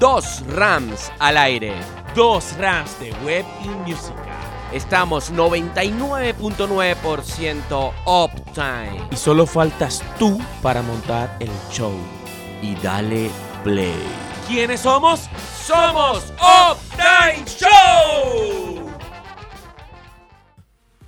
dos Rams al aire. Dos Rams de web y música. Estamos 99.9% uptime. Y solo faltas tú para montar el show. Y dale play. ¿Quiénes somos? Somos Uptime Show.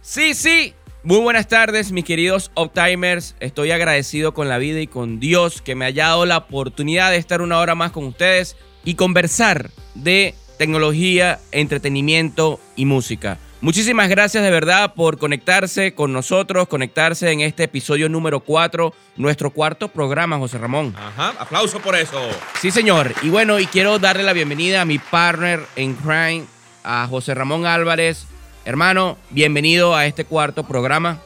Sí, sí. Muy buenas tardes, mis queridos Optimers. Estoy agradecido con la vida y con Dios que me haya dado la oportunidad de estar una hora más con ustedes y conversar de tecnología, entretenimiento y música. Muchísimas gracias de verdad por conectarse con nosotros, conectarse en este episodio número 4, nuestro cuarto programa, José Ramón. Ajá, aplauso por eso. Sí, señor. Y bueno, y quiero darle la bienvenida a mi partner en crime, a José Ramón Álvarez. Hermano, bienvenido a este cuarto programa.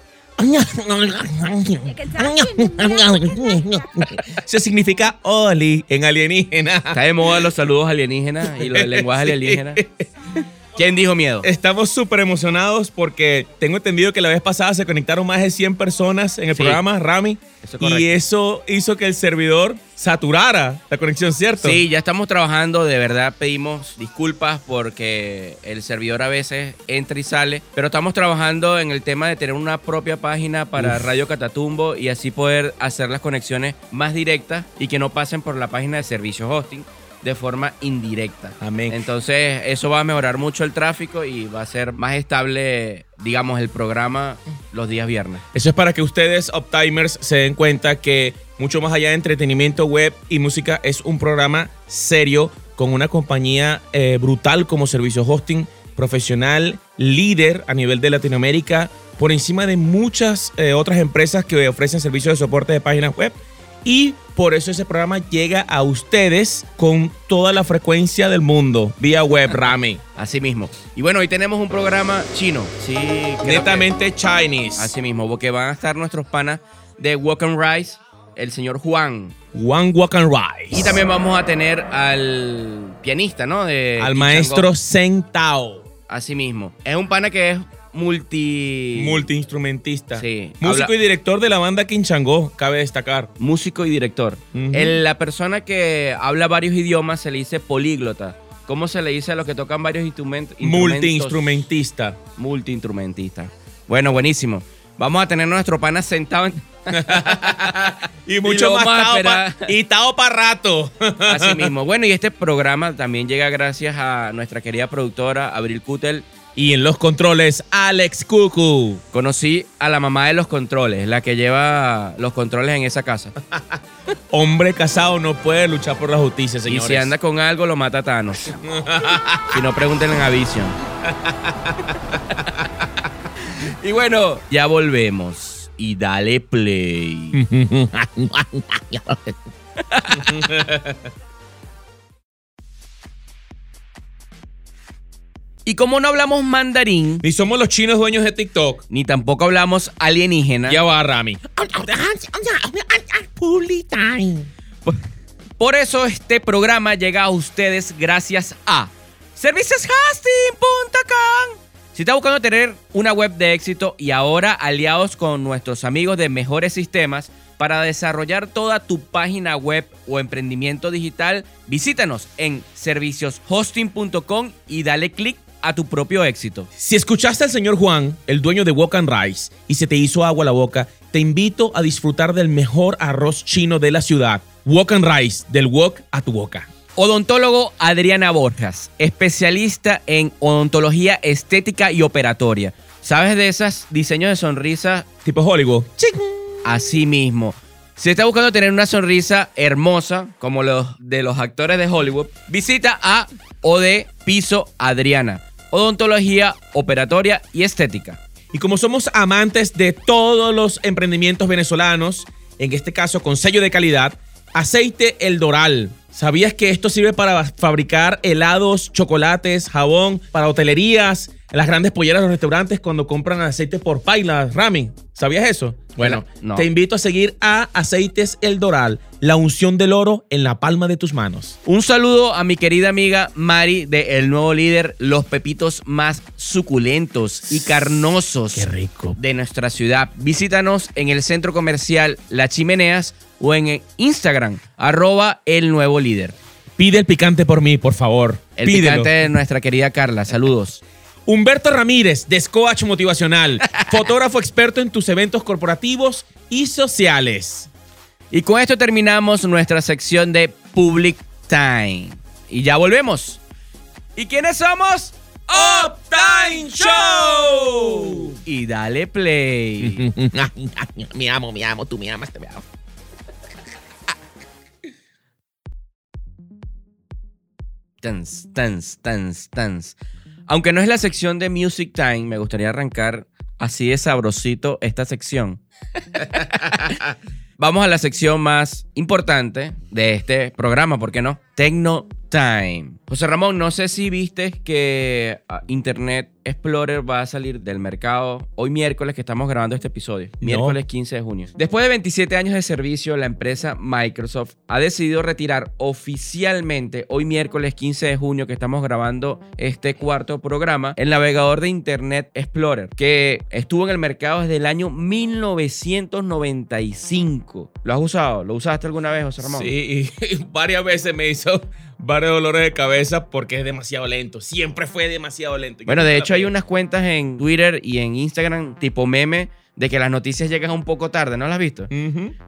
Eso significa Oli en alienígena. Está de moda los saludos alienígenas y los del lenguaje alienígena. ¿Quién dijo miedo? Estamos súper emocionados porque tengo entendido que la vez pasada se conectaron más de 100 personas en el Sí. programa, Rami. Eso es y eso hizo que el servidor saturara la conexión, ¿cierto? Sí, ya estamos trabajando, de verdad pedimos disculpas porque el servidor a veces entra y sale, pero estamos trabajando en el tema de tener una propia página para Radio Catatumbo y así poder hacer las conexiones más directas y que no pasen por la página de servicio hosting de forma indirecta. Amén. Entonces eso va a mejorar mucho el tráfico y va a ser más estable, digamos, el programa los días viernes. Eso es para que ustedes, Uptimers, se den cuenta que mucho más allá de entretenimiento web y música, es un programa serio con una compañía eh, brutal como servicio hosting, profesional, líder a nivel de Latinoamérica, por encima de muchas eh, otras empresas que ofrecen servicios de soporte de páginas web. Y por eso ese programa llega a ustedes con toda la frecuencia del mundo, vía web, Rami. Así mismo. Y bueno, hoy tenemos un programa chino. Sí, que- Netamente Chinese. Así mismo, porque van a estar nuestros panas de Walk and Rise, el señor Juan. One Walk and Rise. Y también vamos a tener al pianista, ¿no? De al Kichangó. maestro Sen Tao. Así mismo. Es un pana que es multi... Multiinstrumentista. Sí. Músico Habla- y director de la banda Quinchangó, cabe destacar. Músico y director. El- la persona que habla varios idiomas se le dice políglota. ¿Cómo se le dice a los que tocan varios instrumentos? Multiinstrumentista. Multiinstrumentista. Bueno, buenísimo. Vamos a tener nuestro pana sentado en... Y mucho más a Tao pa- y Tao para rato. Así mismo. Bueno, y este programa también llega gracias a nuestra querida productora Abril Kutel. Y en los controles, Alex Cucu. Conocí a la mamá de los controles, la que lleva los controles en esa casa. Hombre casado no puede luchar por la justicia, Y señores. si anda con algo, lo mata Thanos. si no, pregúntenle a Vision. y bueno, ya volvemos. Y dale play. y como no hablamos mandarín, Ni somos los chinos dueños de TikTok. ni tampoco hablamos alienígena, Ya va, Rami. Por eso este programa llega a ustedes gracias a servicioshosting.com. Si estás buscando tener una web de éxito y ahora aliados con nuestros amigos de Mejores Sistemas para desarrollar toda tu página web o emprendimiento digital, visítanos en servicioshosting.com y dale clic a tu propio éxito. Si escuchaste al señor Juan, el dueño de Walk and Rice, y se te hizo agua la boca, te invito a disfrutar del mejor arroz chino de la ciudad. Walk and Rice, del wok a tu boca. Odontólogo Adriana Borjas, especialista en odontología estética y operatoria. ¿Sabes de esos diseños de sonrisa Tipo Hollywood. así mismo? Si estás buscando tener una sonrisa hermosa, como los de los actores de Hollywood, visita a OD Piso Adriana. Odontología operatoria y estética. Y como somos amantes de todos los emprendimientos venezolanos, en este caso con sello de calidad, aceite El Doral. ¿Sabías que esto sirve para fabricar helados, chocolates, jabón, para hotelerías, las grandes polleras de los restaurantes cuando compran aceite por paila, Rami? ¿Sabías eso? Bueno, No. te invito a seguir a Aceites El Doral, la unción del oro en la palma de tus manos. Un saludo a mi querida amiga Mari de El Nuevo Líder, los pepitos más suculentos y carnosos Qué rico. de nuestra ciudad. Visítanos en el centro comercial Las Chimeneas o en Instagram, arroba El Nuevo Líder. Pide el picante por mí, por favor. El Pídelo. picante de nuestra querida Carla. Saludos. Humberto Ramírez, de Coach Motivacional, fotógrafo experto en tus eventos corporativos y sociales. Y con esto terminamos nuestra sección de Public Time. Y ya volvemos. ¿Y quiénes somos? Uptime Show. Y dale play. me amo, me amo, tú me amas, te me amo. Tans, tans, tans, tans. Aunque no es la sección de Music Time, me gustaría arrancar así de sabrosito esta sección. Vamos a la sección más importante de este programa, ¿por qué no? Tecno Time. José Ramón, no sé si viste que ah, Internet Explorer va a salir del mercado hoy miércoles que estamos grabando este episodio. No. Miércoles 15 de junio. Después de 27 años de servicio, la empresa Microsoft ha decidido retirar oficialmente hoy miércoles 15 de junio que estamos grabando este cuarto programa el navegador de Internet Explorer que estuvo en el mercado desde el año 1995. ¿Lo has usado? ¿Lo usaste alguna vez, José Ramón? Sí, y varias veces me hizo varios dolores de cabeza porque es demasiado lento. Siempre fue demasiado lento. Yo Bueno, de hecho hay unas cuentas en Twitter y en Instagram tipo meme de que las noticias llegan un poco tarde, ¿no las has visto?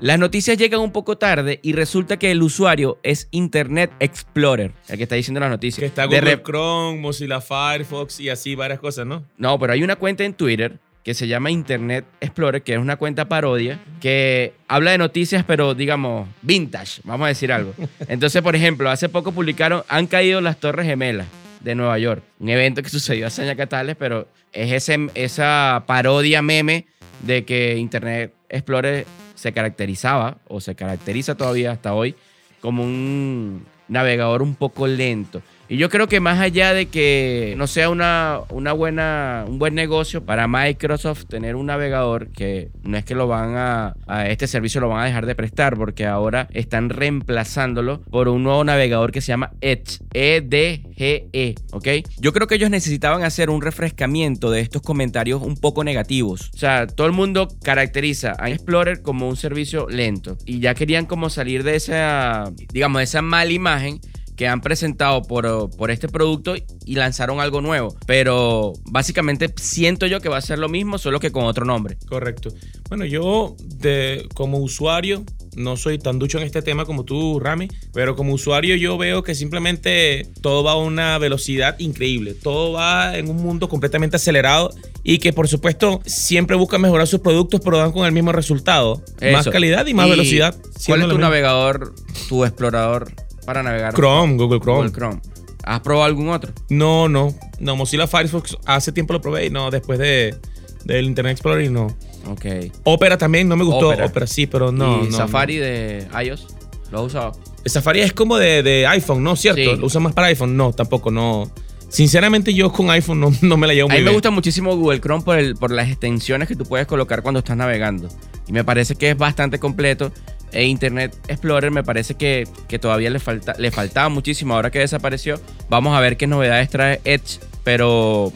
Las noticias llegan un poco tarde y resulta que el usuario es Internet Explorer, el que está diciendo las noticias. Que está Google Chrome, Mozilla Firefox y así varias cosas, ¿no? No, pero hay una cuenta en Twitter que se llama Internet Explorer, que es una cuenta parodia, que habla de noticias, pero digamos, vintage, vamos a decir algo. Entonces, por ejemplo, hace poco publicaron, han caído las Torres Gemelas de Nueva York, un evento que sucedió hace años catales, pero es ese, esa parodia meme de que Internet Explorer se caracterizaba, o se caracteriza todavía hasta hoy, como un navegador un poco lento. Y yo creo que más allá de que no sea una, una buena, un buen negocio para Microsoft tener un navegador que no es que lo van a, a este servicio lo van a dejar de prestar porque ahora están reemplazándolo por un nuevo navegador que se llama Edge, E-D-G-E, ¿ok? Yo creo que ellos necesitaban hacer un refrescamiento de estos comentarios un poco negativos. O sea, todo el mundo caracteriza a Explorer como un servicio lento y ya querían como salir de esa, digamos, de esa mala imagen que han presentado por, por este producto y lanzaron algo nuevo. Pero básicamente siento yo que va a ser lo mismo, solo que con otro nombre. Correcto. Bueno, yo de, como usuario no soy tan ducho en este tema como tú, Rami, pero como usuario yo veo que simplemente todo va a una velocidad increíble. Todo va en un mundo completamente acelerado y que por supuesto siempre busca mejorar sus productos, pero dan con el mismo resultado. Más calidad y más ¿Y velocidad. ¿Cuál es tu mismo. navegador, tu explorador para navegar? Chrome, Google Chrome. Google Chrome. ¿Has probado algún otro? No, no. No, Mozilla Firefox hace tiempo lo probé y no, después de del Internet Explorer y no. Ok. Opera también, no me gustó. Opera. Opera, sí, pero no. ¿Y no, Safari de iOS? ¿Lo has usado? Safari es como de, de iPhone, ¿no? ¿Cierto? Sí. ¿Lo usa más para iPhone? No, tampoco, no. Sinceramente, yo con iPhone no, no me la llevo A muy mí me bien. gusta muchísimo Google Chrome por, el- por las extensiones que tú puedes colocar cuando estás navegando. Y me parece que es bastante completo. E Internet Explorer me parece que, que todavía le, falta, le faltaba muchísimo. Ahora que desapareció, vamos a ver qué novedades trae Edge. Pero,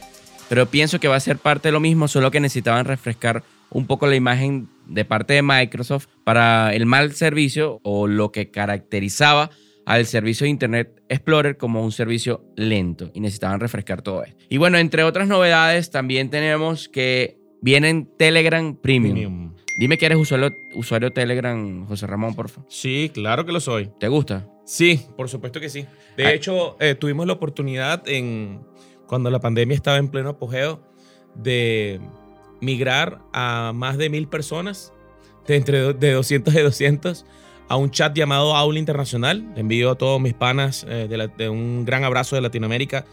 pero pienso que va a ser parte de lo mismo, solo que necesitaban refrescar un poco la imagen de parte de Microsoft para el mal servicio o lo que caracterizaba al servicio de Internet Explorer como un servicio lento y necesitaban refrescar todo esto. Y bueno, entre otras novedades también tenemos que vienen Telegram Premium. Premium. Dime que eres usuario, usuario Telegram, José Ramón, por favor. Sí, claro que lo soy. ¿Te gusta? Sí, por supuesto que sí. De Ay. hecho, eh, tuvimos la oportunidad en cuando la pandemia estaba en pleno apogeo de migrar a más de mil personas de entre de 200 y 200 a un chat llamado Aula Internacional. Le envío a todos mis panas eh, de, la- de un gran abrazo de Latinoamérica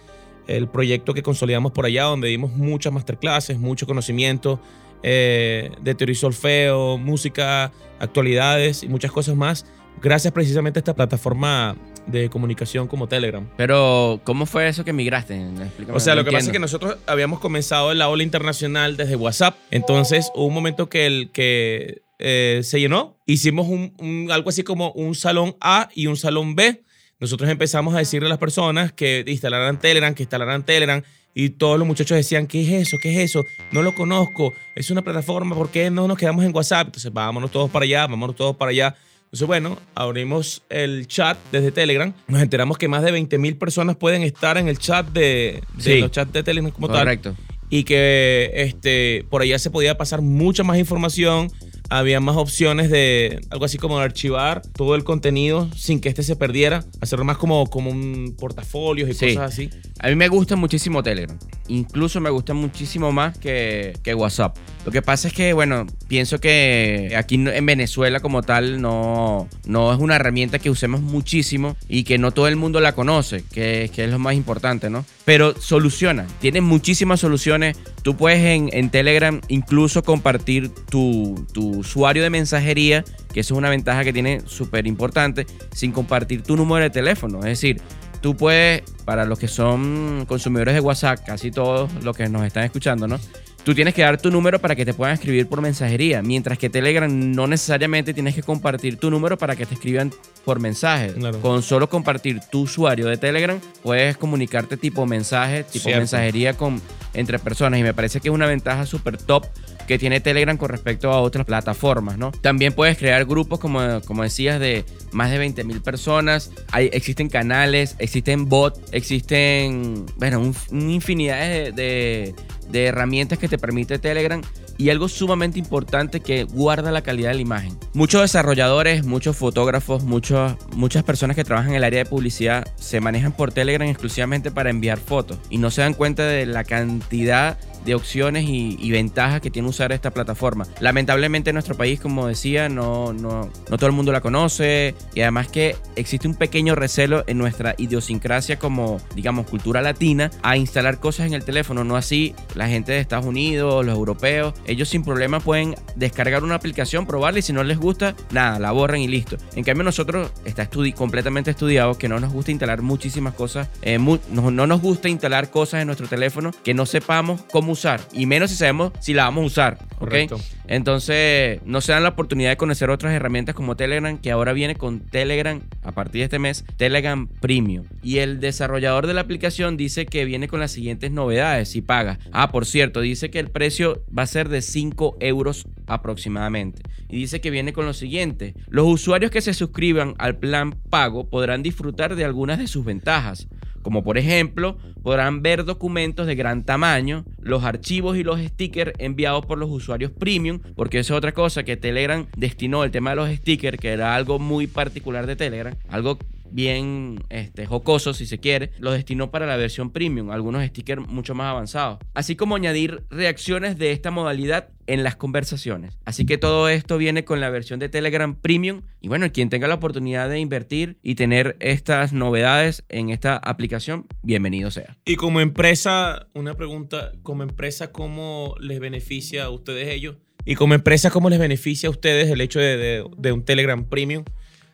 el proyecto que consolidamos por allá, donde dimos muchas masterclasses, mucho conocimiento eh, de teoría y solfeo, música, actualidades y muchas cosas más, gracias precisamente a esta plataforma de comunicación como Telegram. Pero, ¿cómo fue eso que migraste? Explícame, O sea, lo que pasa es que nosotros habíamos comenzado la ola internacional desde WhatsApp. Entonces hubo un momento que, el, que eh, se llenó. Hicimos un, un- algo así como un salón A y un salón B. Nosotros empezamos a decirle a las personas que instalaran Telegram, que instalaran Telegram. Y todos los muchachos decían, ¿qué es eso? ¿Qué es eso? No lo conozco. Es una plataforma. ¿Por qué no nos quedamos en WhatsApp? Entonces vámonos todos para allá, vámonos todos para allá. Entonces, bueno, abrimos el chat desde Telegram. Nos enteramos que más de 20 mil personas pueden estar en el chat de, de Sí. los chats de Telegram como tal Correcto. y que este, por allá se podía pasar mucha más información. Había más opciones de algo así como de archivar todo el contenido sin que este se perdiera. Hacerlo más como, como un portafolios y Sí. cosas así. A mí me gusta muchísimo Telegram. Incluso me gusta muchísimo más que, que WhatsApp. Lo que pasa es que, bueno, pienso que aquí en Venezuela como tal no, no es una herramienta que usemos muchísimo y que no todo el mundo la conoce, que, que es lo más importante, ¿no? Pero soluciona, tiene muchísimas soluciones. Tú puedes en, en Telegram incluso compartir tu, tu usuario de mensajería, que eso es una ventaja que tiene súper importante, sin compartir tu número de teléfono. Es decir, tú puedes, para los que son consumidores de WhatsApp, casi todos los que nos están escuchando, ¿no? Tú tienes que dar tu número para que te puedan escribir por mensajería, mientras que Telegram no necesariamente tienes que compartir tu número para que te escriban por mensaje. Claro. Con solo compartir tu usuario de Telegram, puedes comunicarte tipo mensaje, tipo Cierto. mensajería con, entre personas. Y me parece que es una ventaja súper top que tiene Telegram con respecto a otras plataformas, ¿no? También puedes crear grupos, como, como decías, de más de 20 mil personas. Hay, existen canales, existen bots, existen, bueno, un- una infinidad de, de- de herramientas que te permite Telegram. Y algo sumamente importante que guarda la calidad de la imagen. Muchos desarrolladores, muchos fotógrafos, muchos, muchas personas que trabajan en el área de publicidad se manejan por Telegram exclusivamente para enviar fotos y no se dan cuenta de la cantidad de opciones y, y ventajas que tiene usar esta plataforma. Lamentablemente en nuestro país, como decía, no, no, no todo el mundo la conoce y además que existe un pequeño recelo en nuestra idiosincrasia como, digamos, cultura latina a instalar cosas en el teléfono, no así la gente de Estados Unidos, los europeos, ellos sin problema pueden descargar una aplicación, probarla y si no les gusta, nada, la borran y listo. En cambio nosotros está estudi- completamente estudiado que no nos gusta instalar muchísimas cosas, eh, mu- no, no nos gusta instalar cosas en nuestro teléfono que no sepamos cómo usar y menos si sabemos si la vamos a usar, ¿ok? Correcto. Entonces, no se dan la oportunidad de conocer otras herramientas como Telegram, que ahora viene con Telegram a partir de este mes, Telegram Premium. Y el desarrollador de la aplicación dice que viene con las siguientes novedades si paga. Ah, por cierto, dice que el precio va a ser de 5 euros aproximadamente. Y dice que viene con lo siguiente. Los usuarios que se suscriban al plan pago podrán disfrutar de algunas de sus ventajas como por ejemplo podrán ver documentos de gran tamaño, los archivos y los stickers enviados por los usuarios premium, porque eso es otra cosa que Telegram destinó el tema de los stickers, que era algo muy particular de Telegram, algo bien este, jocoso si se quiere, lo destinó para la versión premium, algunos stickers mucho más avanzados, así como añadir reacciones de esta modalidad en las conversaciones. Así que todo esto viene con la versión de Telegram Premium y bueno, quien tenga la oportunidad de invertir y tener estas novedades en esta aplicación, bienvenido sea. Y como empresa, una pregunta, como empresa, ¿cómo les beneficia a ustedes ellos? Y como empresa, ¿cómo les beneficia a ustedes el hecho de- de un Telegram Premium?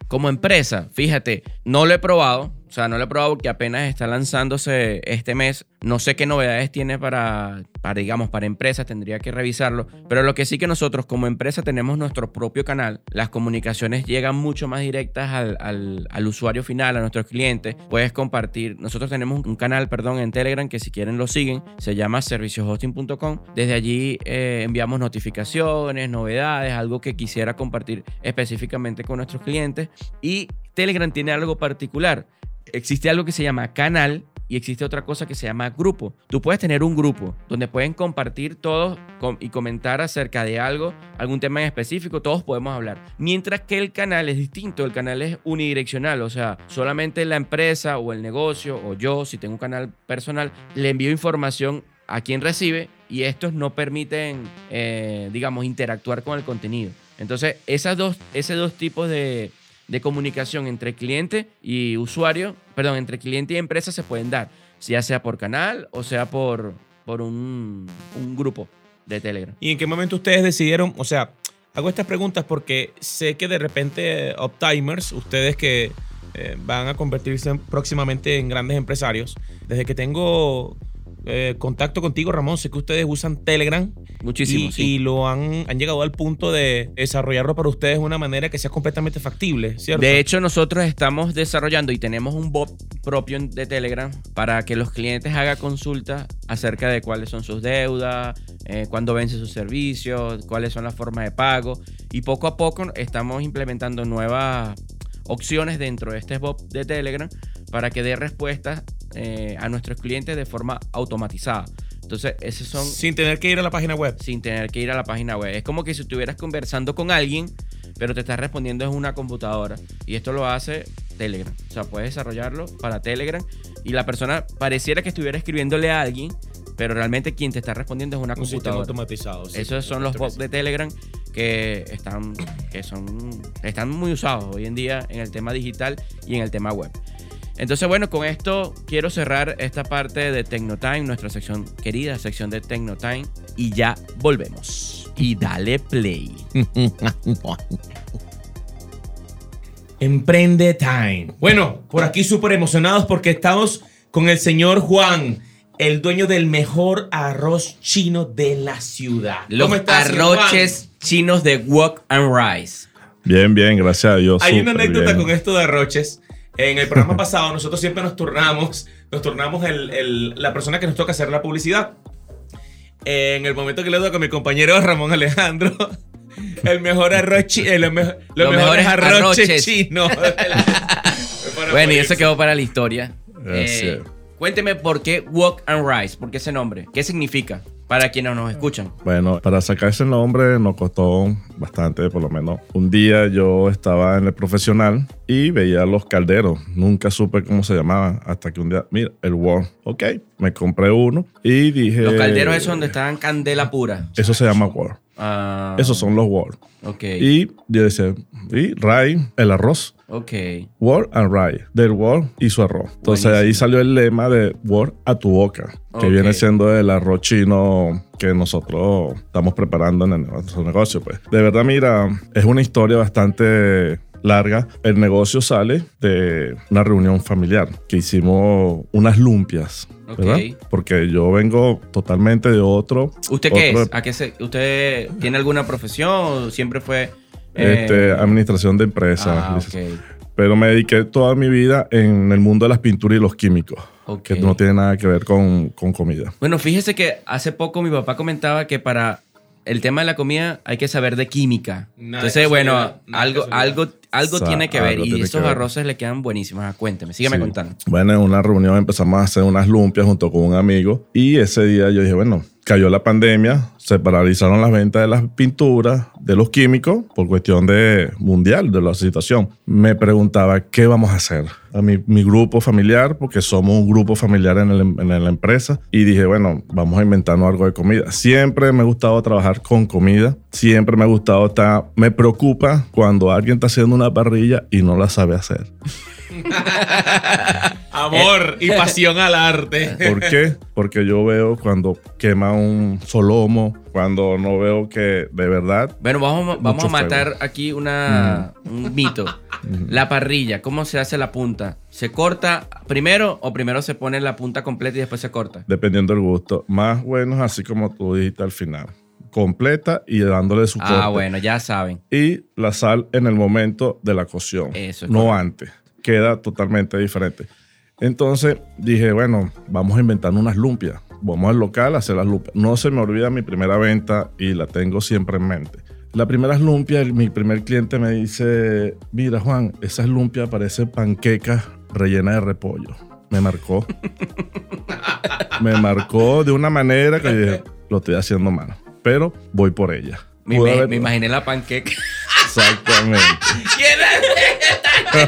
Como empresa, fíjate, no lo he probado, o sea, no lo he probado que apenas está lanzándose este mes. No sé qué novedades tiene para, para, digamos, para empresas, tendría que revisarlo. Pero lo que sí que nosotros como empresa tenemos nuestro propio canal. Las comunicaciones llegan mucho más directas al, al- al usuario final, a nuestros clientes. Puedes compartir. Nosotros tenemos un canal, perdón, en Telegram que si quieren lo siguen. Se llama servicioshosting.com. Desde allí eh, enviamos notificaciones, novedades, algo que quisiera compartir específicamente con nuestros clientes. Y Telegram tiene algo particular. Existe algo que se llama canal y existe otra cosa que se llama grupo. Tú puedes tener un grupo donde pueden compartir todos y comentar acerca de algo, algún tema en específico, todos podemos hablar. Mientras que el canal es distinto, el canal es unidireccional, o sea, solamente la empresa o el negocio o yo, si tengo un canal personal, le envío información a quien recibe y estos no permiten, eh, digamos, interactuar con el contenido. Entonces, esas dos, esos dos tipos de, de comunicación entre cliente y usuario, perdón, entre cliente y empresa se pueden dar, ya sea por canal o sea por, por un, un grupo de Telegram. ¿Y en qué momento ustedes decidieron? O sea, hago estas preguntas porque sé que de repente eh, Uptimers, ustedes que eh, van a convertirse próximamente en grandes empresarios, desde que tengo eh, contacto contigo, Ramón, sé que ustedes usan Telegram Muchísimo, y, sí. y lo han, han llegado al punto de desarrollarlo para ustedes de una manera que sea completamente factible, ¿cierto? De hecho, nosotros estamos desarrollando y tenemos un bot propio de Telegram para que los clientes hagan consultas acerca de cuáles son sus deudas, eh, cuándo vence su servicio, cuáles son las formas de pago. Y poco a poco estamos implementando nuevas opciones dentro de este bot de Telegram para que dé respuestas eh, a nuestros clientes de forma automatizada. Entonces, esos son... Sin tener que ir a la página web. Sin tener que ir a la página web. Es como que si estuvieras conversando con alguien, pero te estás respondiendo en una computadora. Y esto lo hace Telegram. O sea, puedes desarrollarlo para Telegram y la persona pareciera que estuviera escribiéndole a alguien, pero realmente quien te está respondiendo es una Un computadora. automatizado. sí, Esos son los bots de Telegram que están, que son, están muy usados hoy en día en el tema digital y en el tema web. Entonces, bueno, con esto quiero cerrar esta parte de Tecnotime, nuestra sección querida sección de Tecnotime, y ya volvemos. Y dale play. Emprende Time. Bueno, por aquí súper emocionados porque estamos con el señor Juan, el dueño del mejor arroz chino de la ciudad. Los ¿Cómo estás, arroches chinos de Wok and Rice. Bien, bien, gracias a Dios. Hay una anécdota bien. con esto de arroches. En el programa pasado nosotros siempre nos turnamos, nos turnamos el- el- la persona que nos toca hacer la publicidad. En el momento que le toca a mi compañero Ramón Alejandro, el mejor arroz eh, lo los, Los mejores mejores arroches, chinos. Bueno, y morirse. eso quedó para la historia. Eh, cuénteme por qué Wok and Rice, por qué ese nombre, qué significa para quienes nos escuchan. Bueno, para sacar ese nombre nos costó bastante, por lo menos. Un día yo estaba en el profesional y veía los calderos. Nunca supe cómo se llamaban hasta que un día, mira, el World. Ok, me compré uno y dije... Los calderos esos donde estaban candela pura. Eso se llama World. Ah, Esos son los World. Ok. Y yo decía, y Ray, el arroz. Ok. Word and Rye, del Word y su arroz. Entonces Buenísimo. ahí salió el lema de Word a tu boca, que Ok. viene siendo el arroz chino que nosotros estamos preparando en el- nuestro negocio. Pues. De verdad, mira, es una historia bastante larga. El negocio sale de una reunión familiar que hicimos unas lumpias. Ok. ¿verdad? Porque yo vengo totalmente de otro. ¿Usted qué otro- es? ¿A qué se, ¿Usted tiene alguna profesión o siempre fue... eh, Este, administración de empresas. ah, licencia- ok. Pero me dediqué toda mi vida en el mundo de las pinturas y los químicos, Ok. que no tiene nada que ver con, con comida. Bueno, fíjese que hace poco mi papá comentaba que para el tema de la comida hay que saber de química. Nada de Entonces, bueno, algo, algo, algo O sea, tiene que ver. algo Y esos que ver. arroces le quedan buenísimos. Ah, cuénteme, sígame Sí. contando. Bueno, en una reunión empezamos a hacer unas lumpias junto con un amigo y ese día yo dije, bueno, cayó la pandemia, se paralizaron las ventas de las pinturas, de los químicos, por cuestión de mundial, de la situación. Me preguntaba, ¿qué vamos a hacer? A mi, mi grupo familiar, porque somos un grupo familiar en, el- en la empresa, y dije, bueno, vamos a inventarnos algo de comida. Siempre me ha gustado trabajar con comida, siempre me ha gustado estar, me preocupa cuando alguien está haciendo una parrilla y no la sabe hacer. Amor y pasión al arte. ¿Por qué? Porque yo veo cuando quema un solomo, cuando no veo que de verdad Bueno, vamos, vamos a matar fuego. aquí una, un mito. La parrilla, ¿cómo se hace la punta? ¿Se corta primero o primero se pone la punta completa y después se corta? dependiendo del gusto, más buenos así como tú dijiste al final, completa y dándole su Ah, corte. bueno, ya saben. Y la sal en el momento de la cocción, Eso es no correcto. antes. Queda totalmente diferente. Entonces dije, bueno, vamos a inventar unas lumpias. Vamos al local a hacer las lumpias. No se me olvida mi primera venta y la tengo siempre en mente. La primera lumpia, mi primer cliente me dice, mira Juan, esas lumpias parecen panquecas rellenas de repollo. Me marcó. me marcó de una manera que yo dije, lo estoy haciendo mal. Pero voy por ella. Me, me- haber- me imaginé la panqueca. Exactamente. ¿Quién es?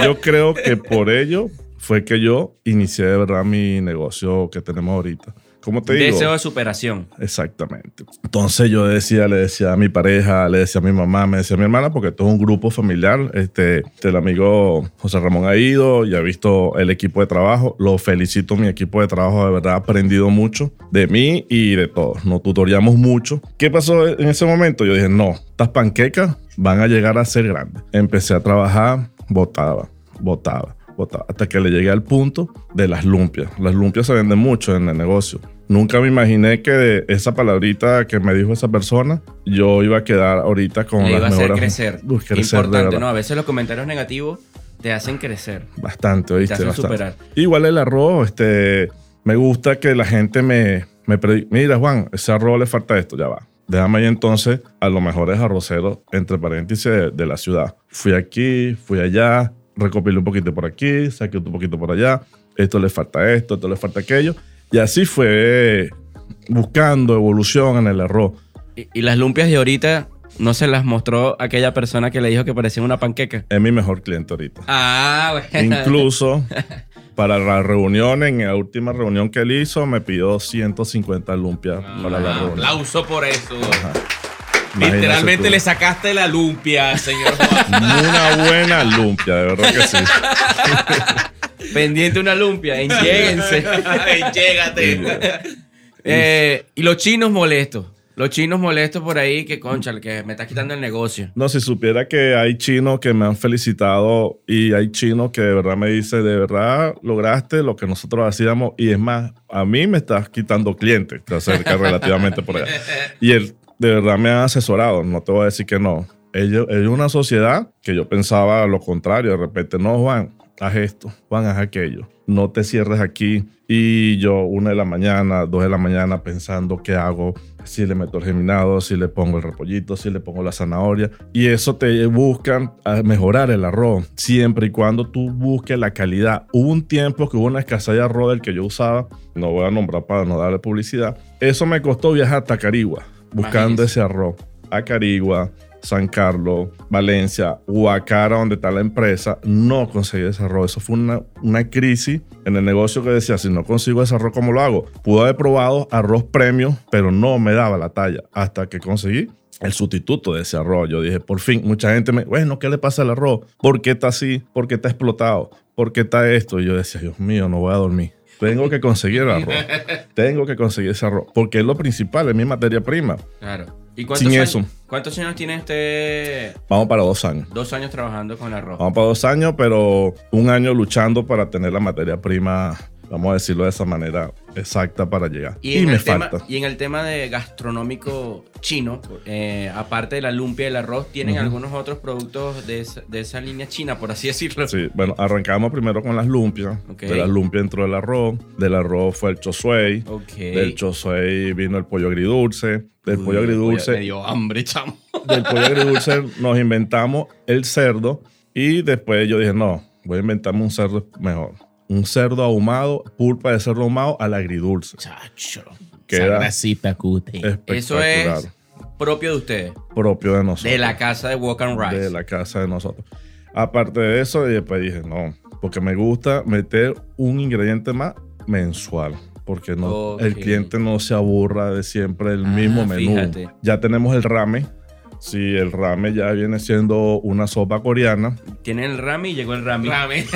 Yo creo que por ello fue que yo inicié de verdad mi negocio que tenemos ahorita. ¿Cómo te digo? Deseo de superación. Exactamente. Entonces yo decía, le decía a mi pareja, le decía a mi mamá, me decía a mi hermana, porque esto es un grupo familiar. Este, el amigo José Ramón ha ido y ha visto el equipo de trabajo. Lo felicito, mi equipo de trabajo de verdad ha aprendido mucho de mí y de todos. Nos tutoriamos mucho. ¿Qué pasó en ese momento? Yo dije, no, estas panquecas van a llegar a ser grandes. Empecé a trabajar, botaba, botaba botaba, hasta que le llegué al punto de las lumpias. Las lumpias se venden mucho en el negocio. Nunca me imaginé que de esa palabrita que me dijo esa persona, yo iba a quedar ahorita con Le las iba a hacer crecer. Uf, crecer Importante. ¿no? A veces los comentarios negativos te hacen crecer. Bastante, ¿oíste? hacen Bastante. superar. Igual el arroz, este, me gusta que la gente me, Me pedí, mira Juan, ese arroz le falta esto, ya va. Déjame ahí entonces a los mejores arroceros, entre paréntesis, de, de la ciudad. Fui aquí, fui allá, recopilé un poquito por aquí, saqué un poquito por allá. Esto le falta esto, esto le falta aquello. Y así fue buscando evolución en el arroz. Y, y las lumpias de ahorita no se las mostró aquella persona que le dijo que parecía una panqueca. Es mi mejor cliente ahorita. Ah, bueno. Incluso para la reunión, en la última reunión que él hizo, me pidió 150 lumpias para la Ah, reunión. aplauso por eso. Literalmente tú. le sacaste la lumpia, señor Juan. Una buena lumpia, de verdad que sí. Pendiente una lumpia, enlléguense. Llégate. Eh, y los chinos molestos. Los chinos molestos por ahí que, concha, que me está quitando el negocio. No, si supiera que hay chinos que me han felicitado y hay chinos que de verdad me dicen, de verdad lograste lo que nosotros hacíamos y es más, a mí me estás quitando clientes, te acerca relativamente por allá. Y él de verdad me ha asesorado, no te voy a decir que no. Es una sociedad que yo pensaba lo contrario, de repente, no, Juan, haz esto, Juan, haz aquello, no te cierres aquí. Y yo, una de la mañana, dos de la mañana, pensando qué hago, si le meto el geminado, si le pongo el repollito, si le pongo la zanahoria. Y eso te buscan a mejorar el arroz, siempre y cuando tú busques la calidad. Hubo un tiempo que hubo una escasez de arroz del que yo usaba, no voy a nombrar para no darle publicidad. Eso me costó viajar hasta Carigua, buscando Imagínese. ese arroz. A Carigua, San Carlos, Valencia, Huacara, donde está la empresa, no conseguí ese arroz. Eso fue una, una crisis en el negocio que decía, si no consigo ese arroz, ¿cómo lo hago? Pude haber probado arroz premio, pero no me daba la talla hasta que conseguí el sustituto de ese arroz. Yo dije, por fin, mucha gente me, bueno, ¿qué le pasa al arroz? ¿Por qué está así? ¿Por qué está explotado? ¿Por qué está esto? Y yo decía, Dios mío, no voy a dormir. Tengo que conseguir arroz. Tengo que conseguir ese arroz. Porque es lo principal, es mi materia prima. Claro. ¿Y cuántos Sin años, eso. ¿Cuántos años tiene este? Vamos para dos años. Dos años trabajando con arroz. Vamos para dos años, pero un año luchando para tener la materia prima, vamos a decirlo de esa manera, exacta para llegar. Y, me tema, falta. y en el tema de gastronómico chino, eh, aparte de la lumpia y el arroz, ¿tienen algunos otros productos de esa, de esa línea china, por así decirlo? Sí, bueno, arrancamos primero con las lumpias. De las lumpias entró el arroz. Del arroz fue el chosuey. Del chosuey vino el pollo agridulce. Del Uy, pollo agridulce. Me dio hambre, chamo. del pollo agridulce nos inventamos el cerdo. Y después yo dije, no, voy a inventarme un cerdo mejor. Un cerdo ahumado, pulpa de cerdo ahumado al agridulce. Chacho. Queda grasita cute. Eso es propio de ustedes, propio de nosotros. de la casa de Walk and Rice. de la casa de nosotros. Aparte de eso, y después dije, no, porque me gusta meter un ingrediente más mensual. Porque no, el cliente no se aburra de siempre el Ah, mismo menú. fíjate. Ya tenemos el rame. Sí, el rame ya viene siendo una sopa coreana. Tienen el rami y llegó el rami. Rame.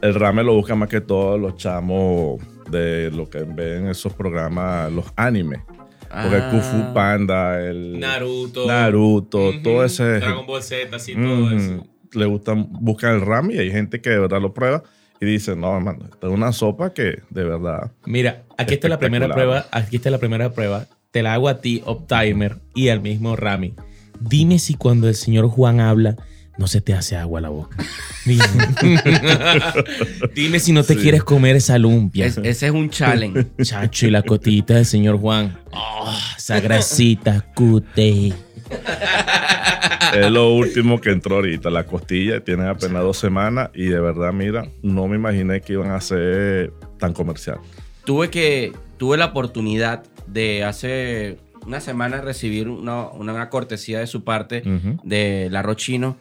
El rame lo buscan más que todos los chamos de lo que ven esos programas, los animes. Porque el Kung Fu Ah. Panda, el Naruto. Naruto, Ujú. todo ese. Dragon Ball Z, así todo eso. Le gustan, buscan el rami y hay gente que de verdad lo prueba y dice, no, hermano, esta es una sopa que de verdad. Mira, aquí está la primera prueba. Aquí está la primera prueba. Te la hago a ti, Optimer, y al mismo Rami. Dime si cuando el señor Juan habla, no se te hace agua la boca. Dime, Dime si no te Sí. quieres comer esa lumpia. Es- ese es un challenge. Chacho, y la cotita del señor Juan. Oh, esa grasita cute. Es lo último que entró ahorita. La costilla tienen apenas dos semanas y de verdad, mira, no me imaginé que iban a ser tan comercial. tuve que tuve la oportunidad de hace una semana recibir una, una cortesía de su parte Ujú. del arroz chino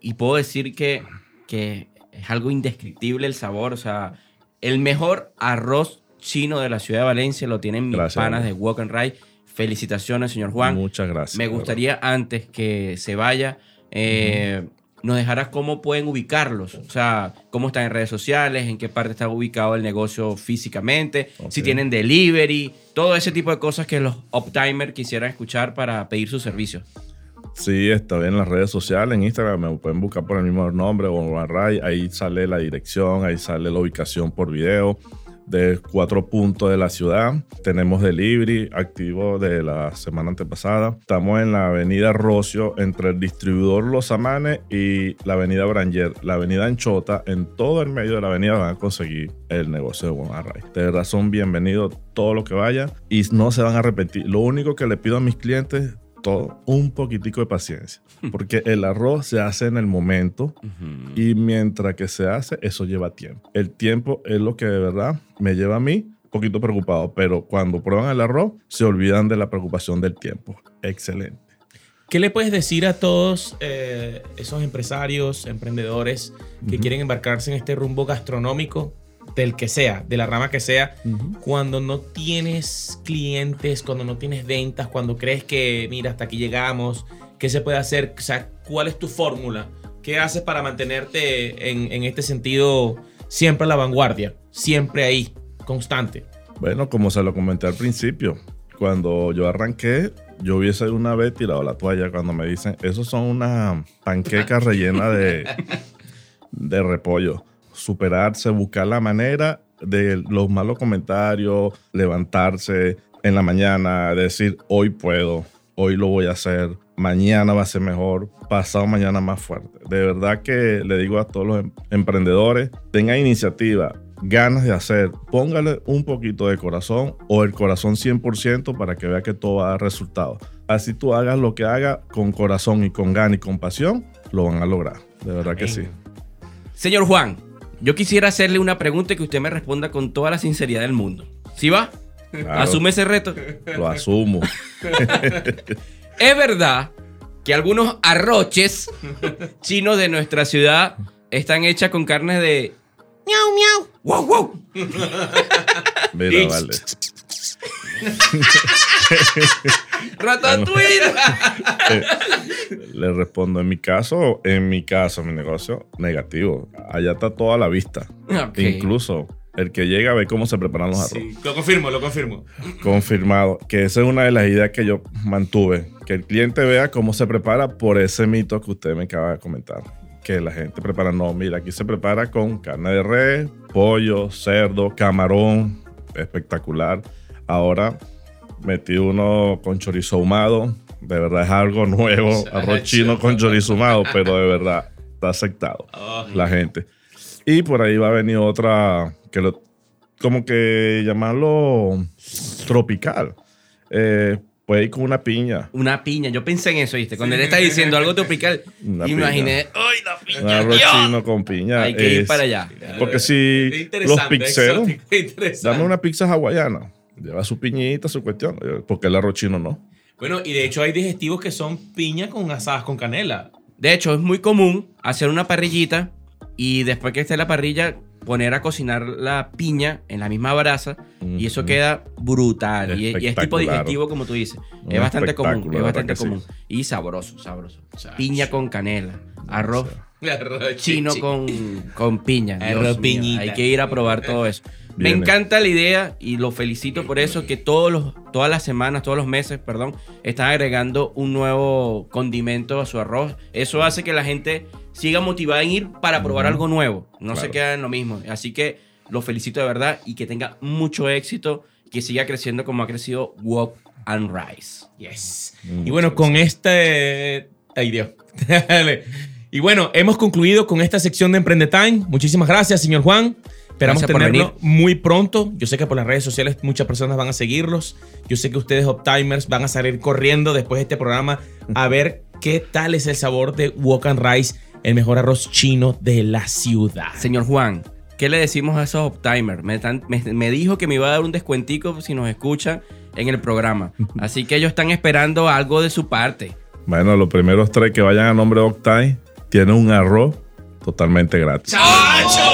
y puedo decir que, que es algo indescriptible el sabor, o sea, el mejor arroz chino de la ciudad de Valencia lo tienen mis Gracias, panas de. Walk and Ride. Felicitaciones, señor Juan. Muchas gracias. Me de gustaría antes que se vaya, eh, nos dejaras cómo pueden ubicarlos. O sea, cómo están en redes sociales, en qué parte está ubicado el negocio físicamente, si tienen delivery, todo ese tipo de cosas que los Optimer quisieran escuchar para pedir sus servicios. Sí, está bien en las redes sociales, en Instagram me pueden buscar por el mismo nombre o Ray, ahí sale la dirección, ahí sale la ubicación por video. De cuatro puntos de la ciudad. Tenemos delivery activo de la semana antepasada. Estamos en la avenida Rocio, entre el distribuidor Los Amanes y la avenida Branger, la avenida Anchota. En todo el medio de la avenida van a conseguir el negocio de Guanarray. De verdad son bienvenidos todo lo que vaya y no se van a repetir. Lo único que le pido a mis clientes todo, un poquitico de paciencia, porque el arroz se hace en el momento y mientras que se hace, eso lleva tiempo. El tiempo es lo que de verdad me lleva a mí un poquito preocupado, pero cuando prueban el arroz, se olvidan de la preocupación del tiempo. Excelente. ¿Qué le puedes decir a todos eh, esos empresarios, emprendedores que quieren embarcarse en este rumbo gastronómico? Del que sea, de la rama que sea, cuando no tienes clientes, cuando no tienes ventas, cuando crees que, mira, hasta aquí llegamos, ¿qué se puede hacer? O sea, ¿cuál es tu fórmula? ¿Qué haces para mantenerte en, en este sentido siempre a la vanguardia? Siempre ahí, constante. Bueno, como se lo comenté al principio, cuando yo arranqué, yo hubiese una vez tirado la toalla cuando me dicen, esos son unas panquecas rellenas de, de repollo superarse, buscar la manera de los malos comentarios, levantarse en la mañana, decir, hoy puedo, hoy lo voy a hacer, mañana va a ser mejor, pasado mañana más fuerte. De verdad que le digo a todos los em-, emprendedores, tengan iniciativa, ganas de hacer, póngale un poquito de corazón o el corazón 100% para que vea que todo va a dar resultados. Así tú hagas lo que hagas con corazón y con ganas y con pasión, lo van a lograr. De verdad que sí. Señor Juan, yo quisiera hacerle una pregunta y que usted me responda con toda la sinceridad del mundo. ¿Sí va? ¿Asume ese reto? Lo asumo. ¿Es verdad que algunos arroches chinos de nuestra ciudad están hechas con carne de miau miau? ¡Wow, wow! Mira, vale. ¡Ratatouille! Le respondo, en mi caso, en mi caso, mi negocio, negativo. Allá está toda la vista. Incluso el que llega a ver cómo se preparan los arroz. lo confirmo, lo confirmo. Confirmado. Que esa es una de las ideas que yo mantuve. Que el cliente vea cómo se prepara por ese mito que usted me acaba de comentar. Que la gente prepara, no, mira, aquí se prepara con carne de res, pollo, cerdo, camarón, espectacular. Ahora metí uno con chorizo ahumado. De verdad es algo nuevo. Arroz chino con chorizo ahumado, pero de verdad está aceptado la gente. Y por ahí va a venir otra que lo, como que llamarlo tropical. Eh, puede ir con una piña. Una piña. Yo pensé en eso, ¿viste? Cuando él está diciendo algo tropical, imaginé, ¡ay, la piña! Un arroz chino con piña. Hay que ir para allá. Porque si los pixeros, dame una pizza hawaiana. Lleva su piñita, su cuestión. Eh, porque el arroz chino no. Bueno, y de hecho hay digestivos que son piña con asadas con canela. De hecho, es muy común hacer una parrillita y después que esté la parrilla, poner a cocinar la piña en la misma brasa y eso queda brutal. Y, es tipo digestivo, como tú dices. es bastante común. Es bastante común. Y sabroso, sabroso. piña con canela. Arroz. chino con, con piña. Arroz piñita. Hay que ir a probar todo eso. Me encanta la idea y lo felicito por eso, que todos los, todas las semanas, todos los meses, perdón, están agregando un nuevo condimento a su arroz. Eso hace que la gente siga motivada en ir para probar algo nuevo. No se queda en lo mismo. Así que lo felicito de verdad y que tenga mucho éxito, que siga creciendo como ha crecido Walk and Rise. Yes. y bueno, con este... Ay, Dios. y bueno, hemos concluido con esta sección de Emprende Time. Muchísimas gracias, señor Juan. Esperamos tenerlo muy pronto. Yo sé que por las redes sociales muchas personas van a seguirlos. Yo sé que ustedes, Optimers, van a salir corriendo después de este programa a ver qué tal es el sabor de Walk and Rice, el mejor arroz chino de la ciudad. Señor Juan, ¿qué le decimos a esos Optimers? Me, me, dijo que me iba a dar un descuentico si nos escuchan en el programa. Así que ellos están esperando algo de su parte. Bueno, los primeros tres que vayan a nombre de Optime tienen un arroz totalmente gratis. ¡Chacho!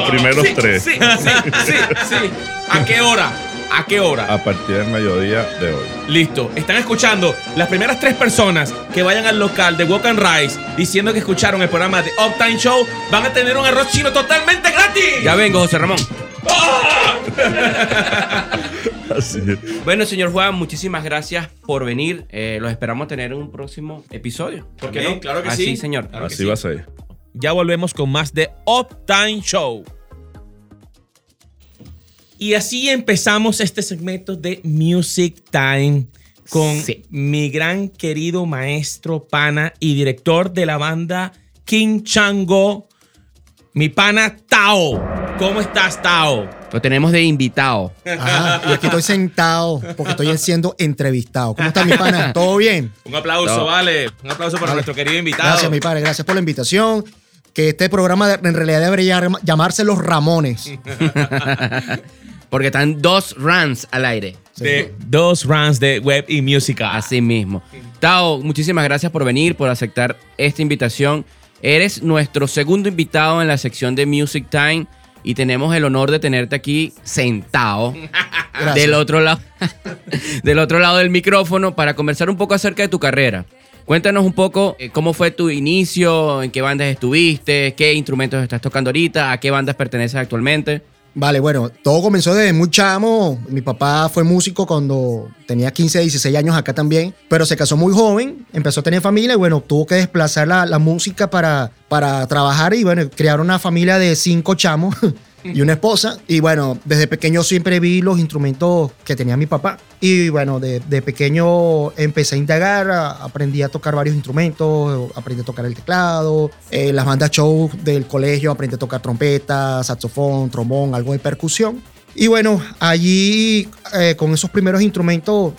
Los primeros tres. Sí, sí, sí, sí. ¿A qué hora? ¿A qué hora? A partir del mediodía de hoy. Listo. Están escuchando las primeras tres personas que vayan al local de Walk and Rise diciendo que escucharon el programa de Uptime Show van a tener un arroz chino totalmente gratis. Ya vengo, José Ramón. ¡Ah! Así Bueno, señor Juan, muchísimas gracias por venir. Eh, los esperamos tener en un próximo episodio. ¿Por qué no? Claro que sí. Así, señor. Así va a ser. Ya volvemos con más de Uptime Show. Y así empezamos este segmento de Music Time con Sí. mi gran querido maestro pana y director de la banda King Chango, mi pana Tao. ¿Cómo estás, Tao? Lo tenemos de invitado. Ajá, y aquí estoy sentado porque estoy siendo entrevistado. ¿Cómo está mi pana? ¿Todo bien? Un aplauso, vale. Un aplauso para Vale. nuestro querido invitado. Gracias, mi padre. Gracias por la invitación. Que este programa de- en realidad debería llam- llamarse Los Ramones. Porque están dos runs al aire. De dos runs de web y música. Así mismo. Tao, muchísimas gracias por venir, por aceptar esta invitación. Eres nuestro segundo invitado en la sección de Music Time y tenemos el honor de tenerte aquí sentado Gracias. del otro lado del otro lado del micrófono para conversar un poco acerca de tu carrera. Cuéntanos un poco eh, cómo fue tu inicio, en qué bandas estuviste, qué instrumentos estás tocando ahorita, a qué bandas perteneces actualmente. Vale, bueno, todo comenzó desde muy chamo. Mi papá fue músico cuando tenía 15, 16 años acá también, pero se casó muy joven, empezó a tener familia y bueno, tuvo que desplazar la, la música para, para trabajar y bueno, crear una familia de cinco chamos y una esposa. Y bueno, desde pequeño siempre vi los instrumentos que tenía mi papá. Y bueno, de, de pequeño empecé a indagar, a- aprendí a tocar varios instrumentos, aprendí a tocar el teclado, eh, las bandas show del colegio, aprendí a tocar trompeta, saxofón, trombón, algo de percusión. Y bueno, allí eh, con esos primeros instrumentos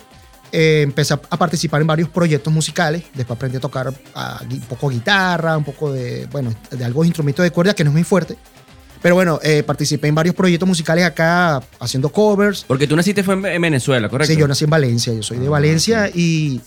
eh, empecé a, a participar en varios proyectos musicales. Después aprendí a tocar gui- un poco guitarra, un poco de, bueno, de algunos instrumentos de cuerda que no es muy fuerte. Pero bueno, eh, participé en varios proyectos musicales acá haciendo covers. Porque tú naciste fue en- en Venezuela, ¿correcto? Sí, yo nací en Valencia, yo soy de Valencia y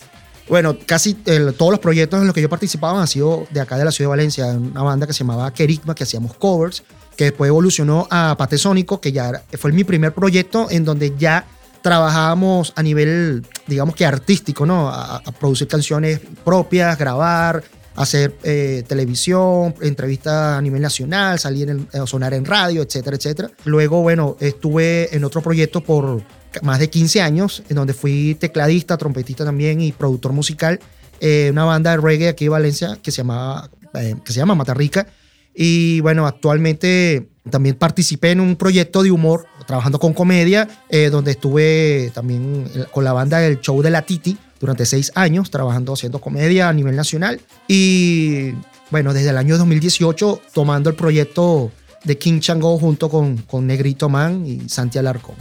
bueno, casi el- todos los proyectos en los que yo participaba han sido de acá de la ciudad de Valencia, una banda que se llamaba Kerigma, que hacíamos covers, que después evolucionó a Pate Sónico, que ya era- fue mi primer proyecto en donde ya trabajábamos a nivel, digamos que artístico, ¿no? A, a producir canciones propias, grabar, hacer eh, televisión, entrevistas a nivel nacional, salir en, eh, sonar en radio, etcétera, etcétera. Luego, bueno, estuve en otro proyecto por más de 15 años, en donde fui tecladista, trompetista también y productor musical, eh, una banda de reggae aquí de Valencia que se, llamaba, eh, que se llama Matarrica. Y bueno, actualmente también participé en un proyecto de humor, trabajando con comedia, donde estuve también con la banda del show de la Titi durante seis años, trabajando haciendo comedia a nivel nacional. Y bueno, desde el año 2018 tomando el proyecto de King Chango junto con, con Negrito Man y Santi Alarcón.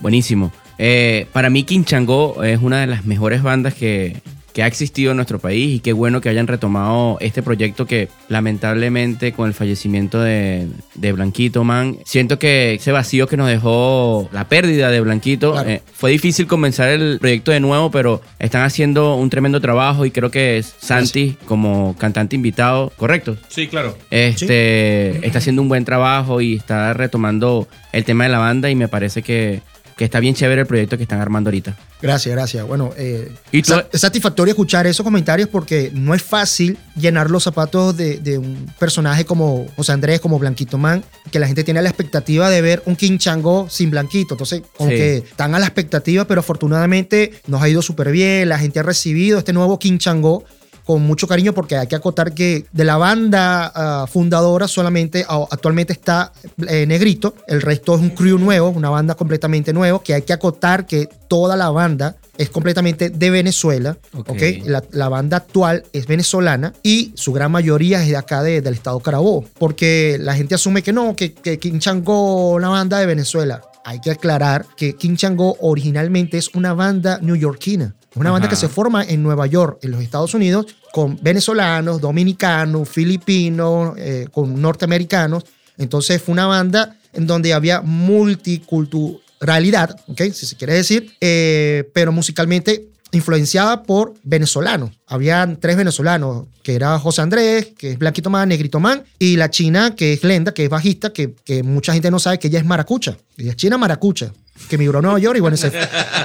Buenísimo. Eh, para mí, Quinchango es una de las mejores bandas que, que ha existido en nuestro país y qué bueno que hayan retomado este proyecto que lamentablemente con el fallecimiento de, de Blanquito Man, siento que ese vacío que nos dejó la pérdida de Blanquito, Claro. eh, fue difícil comenzar el proyecto de nuevo, pero están haciendo un tremendo trabajo y creo que es Santi como cantante invitado, correcto. Sí, claro. Este, está haciendo un buen trabajo y está retomando el tema de la banda y me parece que, que está bien chévere el proyecto que están armando ahorita. Gracias, gracias. Bueno, eh, ¿Y tú- sa- es satisfactorio escuchar esos comentarios porque no es fácil llenar los zapatos de, de un personaje como José Andrés, como Blanquito Man, que la gente tiene la expectativa de ver un King Chango sin Blanquito. Entonces, como Sí. que están a la expectativa, pero afortunadamente nos ha ido súper bien. La gente ha recibido este nuevo King Chango con mucho cariño porque hay que acotar que de la banda ah, fundadora solamente ah, actualmente está eh, Negrito, el resto es un crew nuevo, una banda completamente nueva, que hay que acotar que toda la banda es completamente de Venezuela, Ok. ¿ok? La, la banda actual es venezolana y su gran mayoría es de acá de- del estado Carabobo, porque la gente asume que no, que, que King Chango una banda de Venezuela. Hay que aclarar que King Chango originalmente es una banda neoyorquina. Es una banda Ajá. que se forma en Nueva York, en los Estados Unidos, con venezolanos, dominicanos, filipinos, eh, con norteamericanos. Entonces fue una banda en donde había multiculturalidad, ¿ok? si se quiere decir, eh, pero musicalmente influenciada por venezolanos. Habían tres venezolanos, que era José Andrés, que es Blanquito Man, Negrito Man, y la china, que es Glenda, que es bajista, que, que mucha gente no sabe que ella es maracucha. Ella es china maracucha, que migró a Nueva York y bueno, se,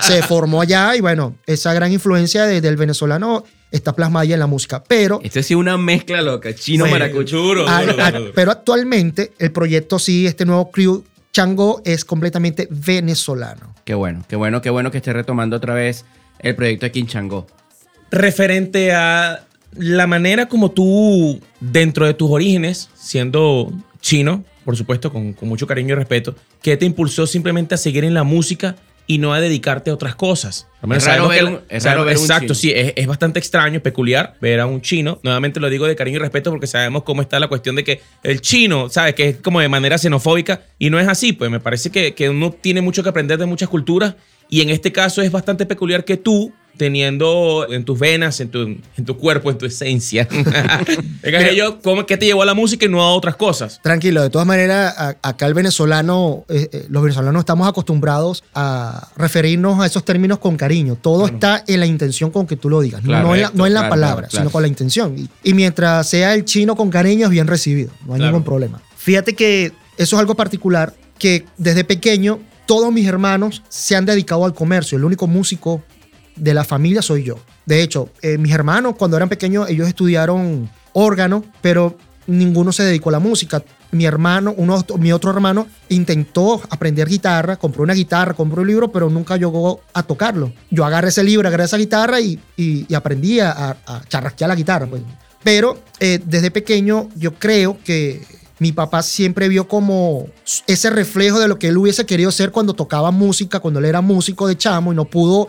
se formó allá y bueno, esa gran influencia de- del venezolano está plasmada ya en la música. Pero Esto es una mezcla loca, chino Bueno. maracucho. Churo, duro, duro. pero actualmente el proyecto sí, este nuevo crew Chango es completamente venezolano. Qué bueno, qué bueno, qué bueno que esté retomando otra vez el proyecto de Quinchango. referente a la manera como tú, dentro de tus orígenes, siendo chino, por supuesto, con, con mucho cariño y respeto, ¿qué te impulsó simplemente a seguir en la música y no a dedicarte a otras cosas? Es raro ver que- es raro ver un Exacto, chino. sí, es, es bastante extraño, peculiar ver a un chino. Nuevamente lo digo de cariño y respeto porque sabemos cómo está la cuestión de que el chino, ¿sabes? Que es como de manera xenofóbica y no es así. Pues me parece que, que uno tiene mucho que aprender de muchas culturas y en este caso es bastante peculiar que tú, teniendo en tus venas, en tu, en tu cuerpo, en tu esencia, tengas ello, ¿cómo, ¿qué te llevó a la música y no a otras cosas? Tranquilo, de todas maneras, a- acá el venezolano, eh, eh, los venezolanos estamos acostumbrados a referirnos a esos términos con cariño. Todo está en la intención con que tú lo digas, Claro, no, en la, no en la claro, palabra, sino con la intención. Y, y mientras sea el chino con cariño, es bien recibido, no hay ningún problema. Fíjate que eso es algo particular, que desde pequeño todos mis hermanos se han dedicado al comercio. El único músico de la familia soy yo. De hecho, eh, mis hermanos cuando eran pequeños, ellos estudiaron órgano, pero ninguno se dedicó a la música. Mi hermano, uno, mi otro hermano, intentó aprender guitarra, compró una guitarra, compró un libro, pero nunca llegó a tocarlo. Yo agarré ese libro, agarré esa guitarra y, y- aprendí a, a charrasquear la guitarra. pues. Pero eh, desde pequeño yo creo que mi papá siempre vio como ese reflejo de lo que él hubiese querido ser cuando tocaba música, cuando él era músico de chamo y no pudo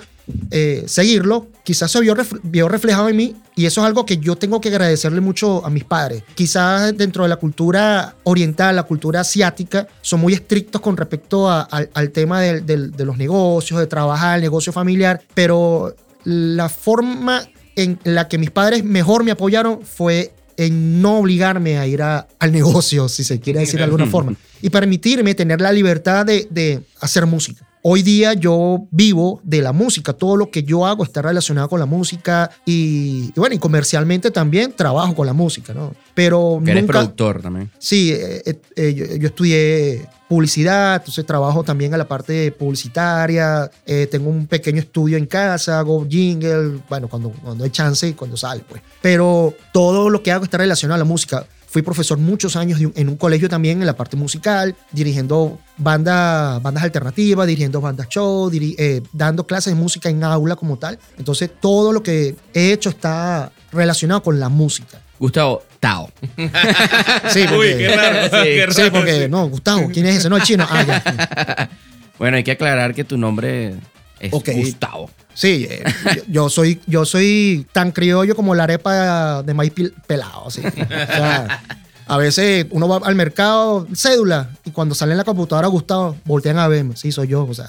eh, seguirlo. Quizás se vio, ref- vio reflejado en mí y eso es algo que yo tengo que agradecerle mucho a mis padres. Quizás dentro de la cultura oriental, la cultura asiática, son muy estrictos con respecto a- al- al tema de los negocios, de trabajar, el negocio familiar, pero la forma en la que mis padres mejor me apoyaron fue en no obligarme a ir a- al negocio, si se quiere decir de alguna forma, y permitirme tener la libertad de, de hacer música. Hoy día yo vivo de la música, todo lo que yo hago está relacionado con la música y, y bueno, y comercialmente también trabajo con la música, ¿no? Pero Que eres nunca, productor también. Sí, eh, eh, eh, yo, yo estudié publicidad, entonces trabajo también a la parte publicitaria, eh, tengo un pequeño estudio en casa, hago jingle, bueno, cuando, cuando hay chance y cuando sale, pues. Pero todo lo que hago está relacionado a la música. Fui profesor muchos años de un- en un colegio también en la parte musical, dirigiendo banda, bandas alternativas, dirigiendo bandas show, diri- eh, dando clases de música en aula como tal. Entonces todo lo que he hecho está relacionado con la música. Gustavo, Tao. Sí, porque- Uy, qué raro. Sí, qué Sí, raro, porque sí. no, Gustavo, ¿quién es ese? No, el chino. Ah, ya. Bueno, hay que aclarar que tu nombre es Ok. Gustavo. Sí, eh, yo, yo soy, yo soy tan criollo como la arepa de maíz pelado. sí. O sea, a veces uno va al mercado, cédula, y cuando sale en la computadora Gustavo, voltean a verme. Sí, soy yo. O sea,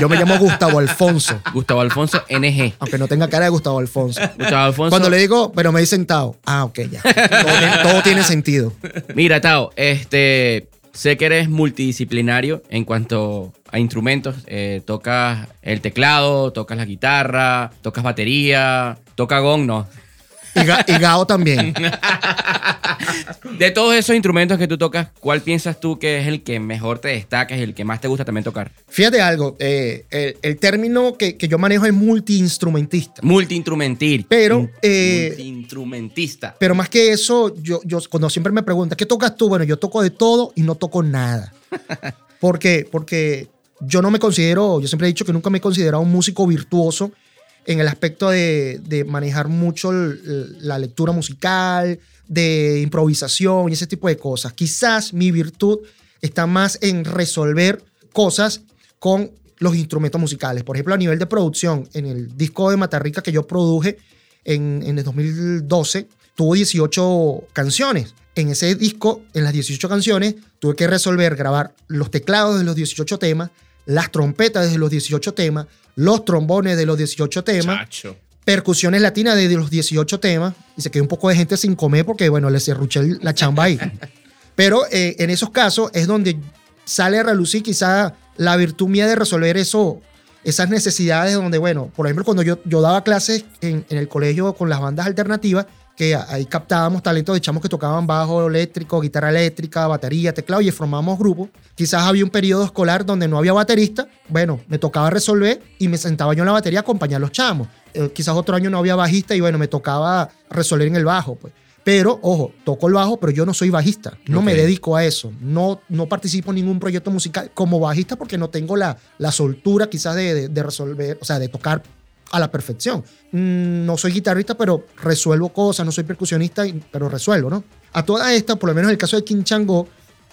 yo me llamo Gustavo Alfonso, Gustavo Alfonso NG. aunque no tenga cara de Gustavo Alfonso. Gustavo Alfonso. Cuando le digo, pero me dicen Tao. Ah, ok, ya. Todo tiene, todo tiene sentido. Mira, Tao, este, sé que eres multidisciplinario en cuanto a instrumentos. Eh, tocas el teclado, tocas la guitarra, tocas batería, toca gong, no. Y, Ga- y Gao también. De todos esos instrumentos que tú tocas, ¿cuál piensas tú que es el que mejor te destaca, es el que más te gusta también tocar? Fíjate algo, eh, el, el término que, que yo manejo es multiinstrumentista. Multiinstrumentil. Pero, eh, Multiinstrumentista. Pero más que eso, yo, yo cuando siempre me preguntan, ¿qué tocas tú? Bueno, yo toco de todo y no toco nada. ¿Por qué? Porque yo no me considero, yo siempre he dicho que nunca me he considerado un músico virtuoso en el aspecto de, de manejar mucho la lectura musical, de improvisación y ese tipo de cosas. Quizás mi virtud está más en resolver cosas con los instrumentos musicales. Por ejemplo, a nivel de producción, en el disco de Matarrica que yo produje en, en el 2012, tuvo 18 canciones. En ese disco, en las 18 canciones, tuve que resolver grabar los teclados de los 18 temas, las trompetas de los 18 temas, los trombones de los 18 temas, Chacho. percusiones latinas de los 18 temas y se quedó un poco de gente sin comer porque, bueno, les cerruché la chamba ahí. Pero eh, en esos casos es donde sale a relucir quizá la virtud mía de resolver eso, esas necesidades donde, bueno, por ejemplo, cuando yo, yo daba clases en, en el colegio con las bandas alternativas, que ahí captábamos talentos de chamos que tocaban bajo eléctrico, guitarra eléctrica, batería, teclado y formábamos grupos. Quizás había un periodo escolar donde no había baterista. Bueno, me tocaba resolver y me sentaba yo en la batería a acompañar a los chamos. Eh, quizás otro año no había bajista y bueno, me tocaba resolver en el bajo. Pues. Pero, ojo, toco el bajo, pero yo no soy bajista. No me Ok. dedico a eso. No, no participo en ningún proyecto musical como bajista porque no tengo la, la soltura quizás de, de- de resolver, o sea, de tocar a la perfección. Mm, No soy guitarrista, pero resuelvo cosas. No soy percusionista, pero resuelvo, ¿no? A toda esta, por lo menos en el caso de King Chango,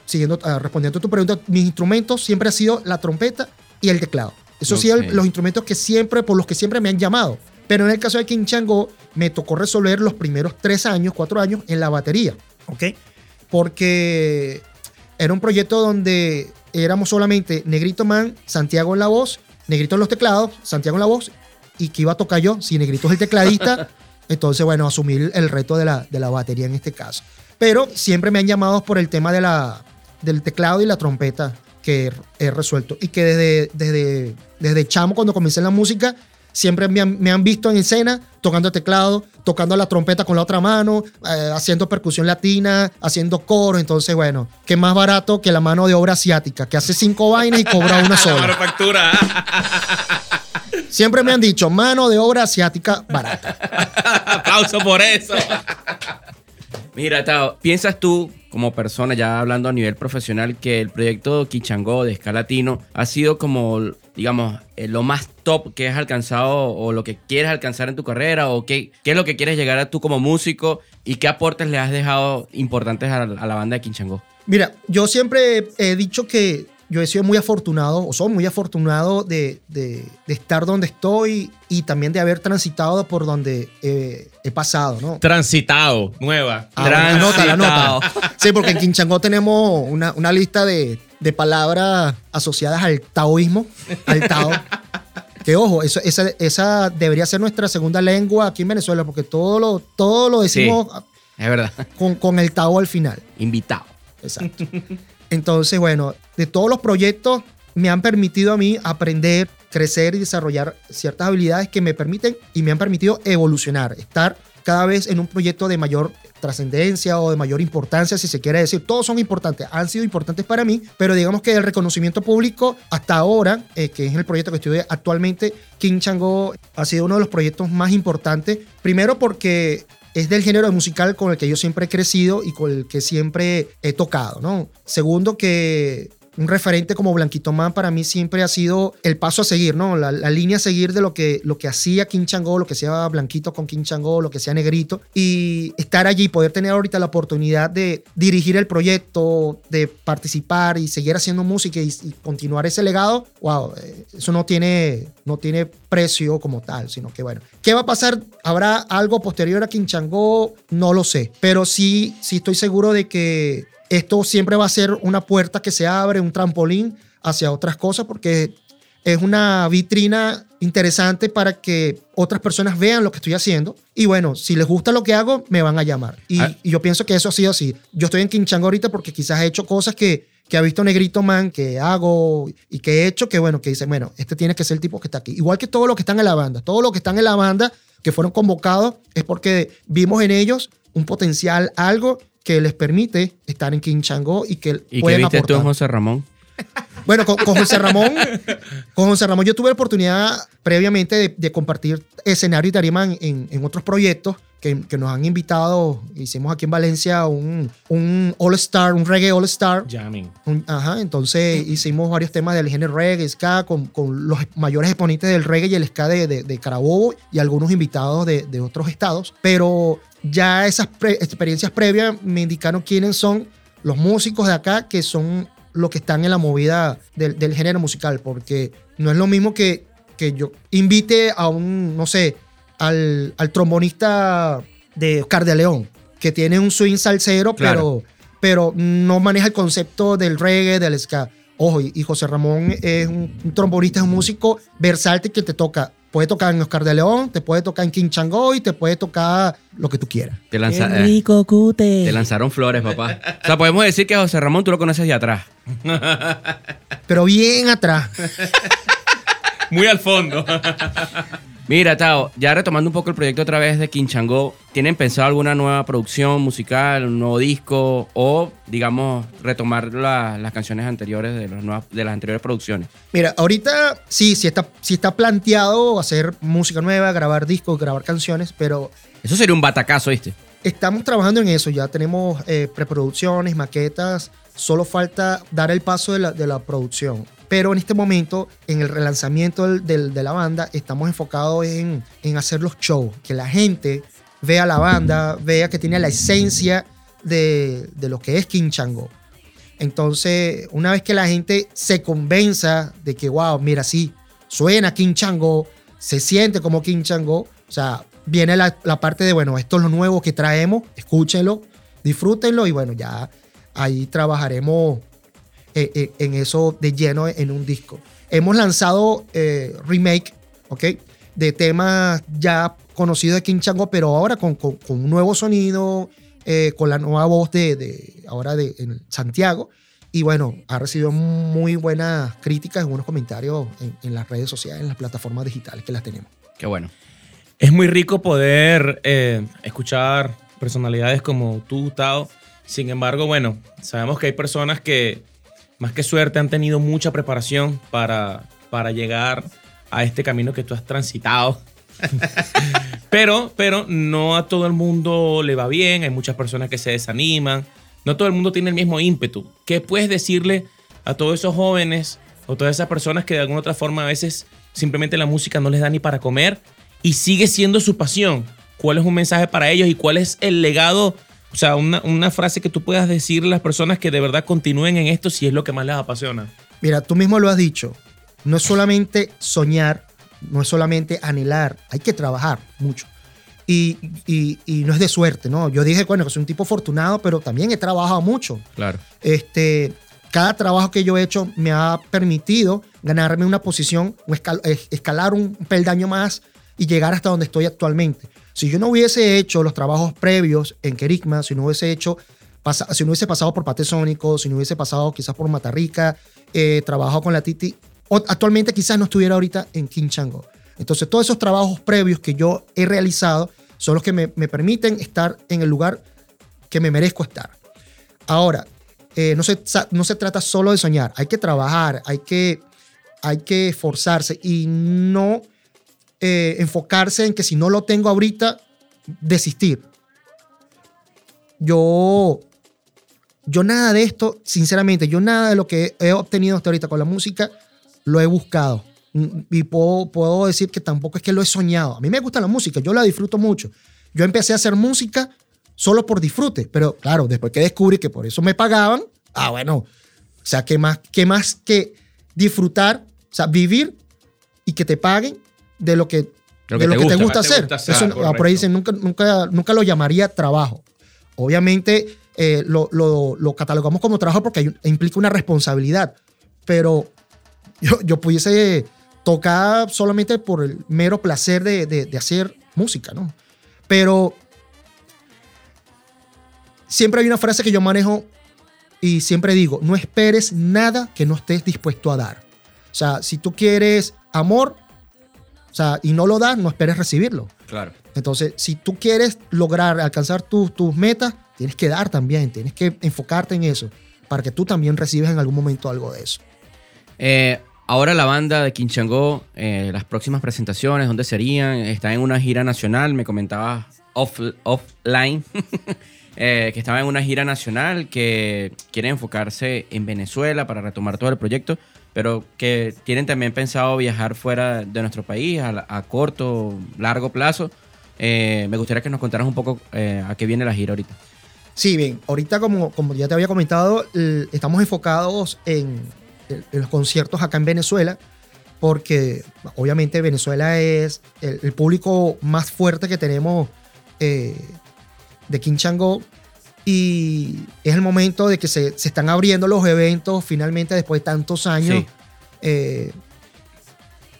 siguiendo, ah, respondiendo a tu pregunta, mis instrumentos siempre ha sido la trompeta y el teclado. Esos sí, Ok. los instrumentos que siempre, por los que siempre me han llamado. Pero en el caso de King Chango, me tocó resolver los primeros tres años, cuatro años en la batería, ¿ok? Porque era un proyecto donde éramos solamente Negrito Man, Santiago en la voz, Negrito en los teclados, Santiago en la voz, y que iba a tocar yo, si Negrito es el tecladista, entonces, bueno, asumir el reto de la, de la batería en este caso. Pero siempre me han llamado por el tema de la, del teclado y la trompeta que he, resuelto. Y que desde, desde, desde chamo, cuando comencé en la música, siempre me han, me han visto en escena tocando teclado, tocando la trompeta con la otra mano, eh, haciendo percusión latina, haciendo coro. Entonces, bueno, qué más barato que la mano de obra asiática, que hace cinco vainas y cobra una La sola. Siempre me han dicho, mano de obra asiática barata. Aplauso por eso. Mira, Tao, ¿piensas tú, como persona, ya hablando a nivel profesional, que el proyecto Kichangó de Escalatino ha sido como, digamos, eh, lo más top que has alcanzado o lo que quieres alcanzar en tu carrera? ¿O qué, qué es lo que quieres llegar a tú como músico? ¿Y qué aportes le has dejado importantes a, la- a la banda de Kichangó? Mira, yo siempre he dicho que yo he sido muy afortunado, o soy muy afortunado de, de- de estar donde estoy y también de haber transitado por donde eh, he pasado, ¿no? Transitado, nueva. Ah, bueno, anótala, Transitado. anótala. Sí, porque en Quinchango tenemos una, una lista de, de palabras asociadas al taoísmo, al tao. Que ojo, eso, esa, esa debería ser nuestra segunda lengua aquí en Venezuela, porque todo lo, todo lo decimos Es verdad. con, con el tao al final. Invitado. Exacto. Entonces, bueno, de todos los proyectos me han permitido a mí aprender, crecer y desarrollar ciertas habilidades que me permiten y me han permitido evolucionar, estar cada vez en un proyecto de mayor trascendencia o de mayor importancia, si se quiere decir. Todos son importantes, han sido importantes para mí, pero digamos que el reconocimiento público hasta ahora, eh, que es el proyecto que estoy actualmente, King Chango ha sido uno de los proyectos más importantes. Primero porque es del género musical con el que yo siempre he crecido y con el que siempre he tocado, ¿no? Segundo, que un referente como Blanquito Man para mí siempre ha sido el paso a seguir, ¿no? La, la línea a seguir de lo que, lo que hacía King Chango, lo que hacía Blanquito con King Chango, lo que hacía Negrito. Y estar allí, poder tener ahorita la oportunidad de dirigir el proyecto, de participar y seguir haciendo música y, y continuar ese legado, wow, eh, eso no tiene, no tiene precio como tal, sino que bueno. ¿Qué va a pasar? ¿Habrá algo posterior a King Chango? No lo sé, pero sí, sí estoy seguro de que esto siempre va a ser una puerta que se abre, un trampolín hacia otras cosas, porque es una vitrina interesante para que otras personas vean lo que estoy haciendo. Y bueno, si les gusta lo que hago, me van a llamar. Y, Ah. y yo pienso que eso ha sido así. Yo estoy en Quinchango ahorita porque quizás he hecho cosas que, que ha visto Negrito Man, que hago y que he hecho, que bueno, que dicen, bueno, este tiene que ser el tipo que está aquí. Igual que todos los que están en la banda. Todos los que están en la banda, que fueron convocados, es porque vimos en ellos un potencial, algo que les permite estar en Quinchango y que ¿Y qué pueden viste tú aportar. en José Ramón? Bueno, con, con José Ramón, con José Ramón yo tuve la oportunidad previamente de, de compartir escenario y tarima en- en otros proyectos que, que nos han invitado. Hicimos aquí en Valencia un, un All Star, un reggae All Star. Jamming. Un- Ajá, entonces hicimos varios temas del género reggae, ska, con, con los mayores exponentes del reggae y el ska de, de, de Carabobo y algunos invitados de, de otros estados. Pero ya esas pre- experiencias previas me indicaron quiénes son los músicos de acá que son los que están en la movida del, del género musical, porque no es lo mismo que, que yo invite a un, no sé, al, al trombonista de Oscar de León, que tiene un swing salsero, Claro. pero pero no maneja el concepto del reggae, del ska. Ojo, y, José Ramón es un, un trombonista, es un músico versátil que te toca. Puede tocar en Oscar de León, te puede tocar en King Chango y te puede tocar lo que tú quieras. Te, lanza- Qué eh, rico, cute. te lanzaron flores, papá. O sea, podemos decir que a José Ramón tú lo conoces de atrás. Pero bien atrás. Muy al fondo. Mira, Tao, ya retomando un poco el proyecto otra vez de Quinchango, ¿tienen pensado alguna nueva producción musical, un nuevo disco o, digamos, retomar la- las canciones anteriores de, los nuevas- de las anteriores producciones? Mira, ahorita sí, sí está, sí está planteado hacer música nueva, grabar discos, grabar canciones, pero Eso sería un batacazo, ¿viste? Estamos trabajando en eso, ya tenemos eh, preproducciones, maquetas, solo falta dar el paso de la, de la producción. Pero en este momento, en el relanzamiento del- de la banda, estamos enfocados en, en hacer los shows, que la gente vea la banda, vea que tiene la esencia de, de lo que es King Chango. Entonces, una vez que la gente se convenza de que, wow, mira, sí, suena King Chango, se siente como King Chango, o sea, viene la, la parte de, bueno, esto es lo nuevo que traemos, escúchenlo, disfrútenlo y bueno, ya ahí trabajaremos eh, eh, en eso de lleno en un disco. Hemos lanzado eh, remake, ¿ok? De temas ya conocidos de King Chango, pero ahora con, con- con un nuevo sonido, eh, con la nueva voz de, de- ahora de en Santiago. Y bueno, ha recibido muy buenas críticas y buenos comentarios en, en las redes sociales, en las plataformas digitales que las tenemos. Qué bueno. Es muy rico poder eh, escuchar personalidades como tú, Gustavo. Sin embargo, bueno, sabemos que hay personas que, más que suerte, han tenido mucha preparación para, para llegar a este camino que tú has transitado. pero, pero no a todo el mundo le va bien. Hay muchas personas que se desaniman. No todo el mundo tiene el mismo ímpetu. ¿Qué puedes decirle a todos esos jóvenes o todas esas personas que de alguna otra forma a veces simplemente la música no les da ni para comer y sigue siendo su pasión? ¿Cuál es un mensaje para ellos y cuál es el legado? O sea, una, una frase que tú puedas decirle a las personas que de verdad continúen en esto si es lo que más les apasiona. Mira, tú mismo lo has dicho. No es solamente soñar, no es solamente anhelar, hay que trabajar mucho. Y, y- y no es de suerte, ¿no? Yo dije, bueno, que soy un tipo afortunado, pero también he trabajado mucho. Claro. Este, cada trabajo que yo he hecho me ha permitido ganarme una posición, escal- escalar un peldaño más y llegar hasta donde estoy actualmente. Si yo no hubiese hecho los trabajos previos en Kerigma, si no hubiese hecho, si no hubiese pasado por Patesónico, si no hubiese pasado quizás por Matarrica, eh, trabajado con la Titi, actualmente quizás no estuviera ahorita en King Chango. Entonces, todos esos trabajos previos que yo he realizado son los que me, permiten estar en el lugar que me merezco estar. Ahora, eh, no, se, no se trata solo de soñar, hay que trabajar, hay que, hay que esforzarse y no eh, enfocarse en que si no lo tengo ahorita, desistir. Yo, yo nada de esto, sinceramente, yo nada de lo que he obtenido hasta ahorita con la música, lo he buscado. Mm, Y puedo, puedo decir que tampoco es que lo he soñado. A mí me gusta la música, yo la disfruto mucho. Yo empecé a hacer música solo por disfrute, pero claro, después que descubrí que por eso me pagaban, ah, bueno, o sea, ¿qué más, qué más que disfrutar, o sea, vivir y que te paguen de lo que, Lo de lo te que te gusta. Te hacer? gusta hacer, Eso, correcto. por ahí dicen, nunca, nunca, nunca lo llamaría trabajo. Obviamente eh, lo, lo- lo catalogamos como trabajo porque hay- implica una responsabilidad, pero yo, yo pudiese tocar solamente por el mero placer de, de- de hacer música, ¿no? Pero siempre hay una frase que yo manejo y siempre digo, no esperes nada que no estés dispuesto a dar. O sea, si tú quieres amor, o sea, y no lo das, no esperes recibirlo. Claro. Entonces, si tú quieres lograr alcanzar tus- tus metas, tienes que dar también, tienes que enfocarte en eso, para que tú también recibas en algún momento algo de eso. Eh, ahora la banda de Quinchango, eh, las próximas presentaciones, ¿dónde serían? Está en una gira nacional, me comentabas off, offline, eh, que estaba en una gira nacional, que quiere enfocarse en Venezuela para retomar todo el proyecto, pero que tienen también pensado viajar fuera de nuestro país a, corto, largo plazo. Eh, me gustaría que nos contaras un poco eh, a qué viene la gira ahorita. Sí, bien, ahorita como, como ya te había comentado, estamos enfocados en, los conciertos acá en Venezuela, porque obviamente Venezuela es el, el público más fuerte que tenemos eh, de King Chango y es el momento de que se, se están abriendo los eventos finalmente después de tantos años. Sí. Eh,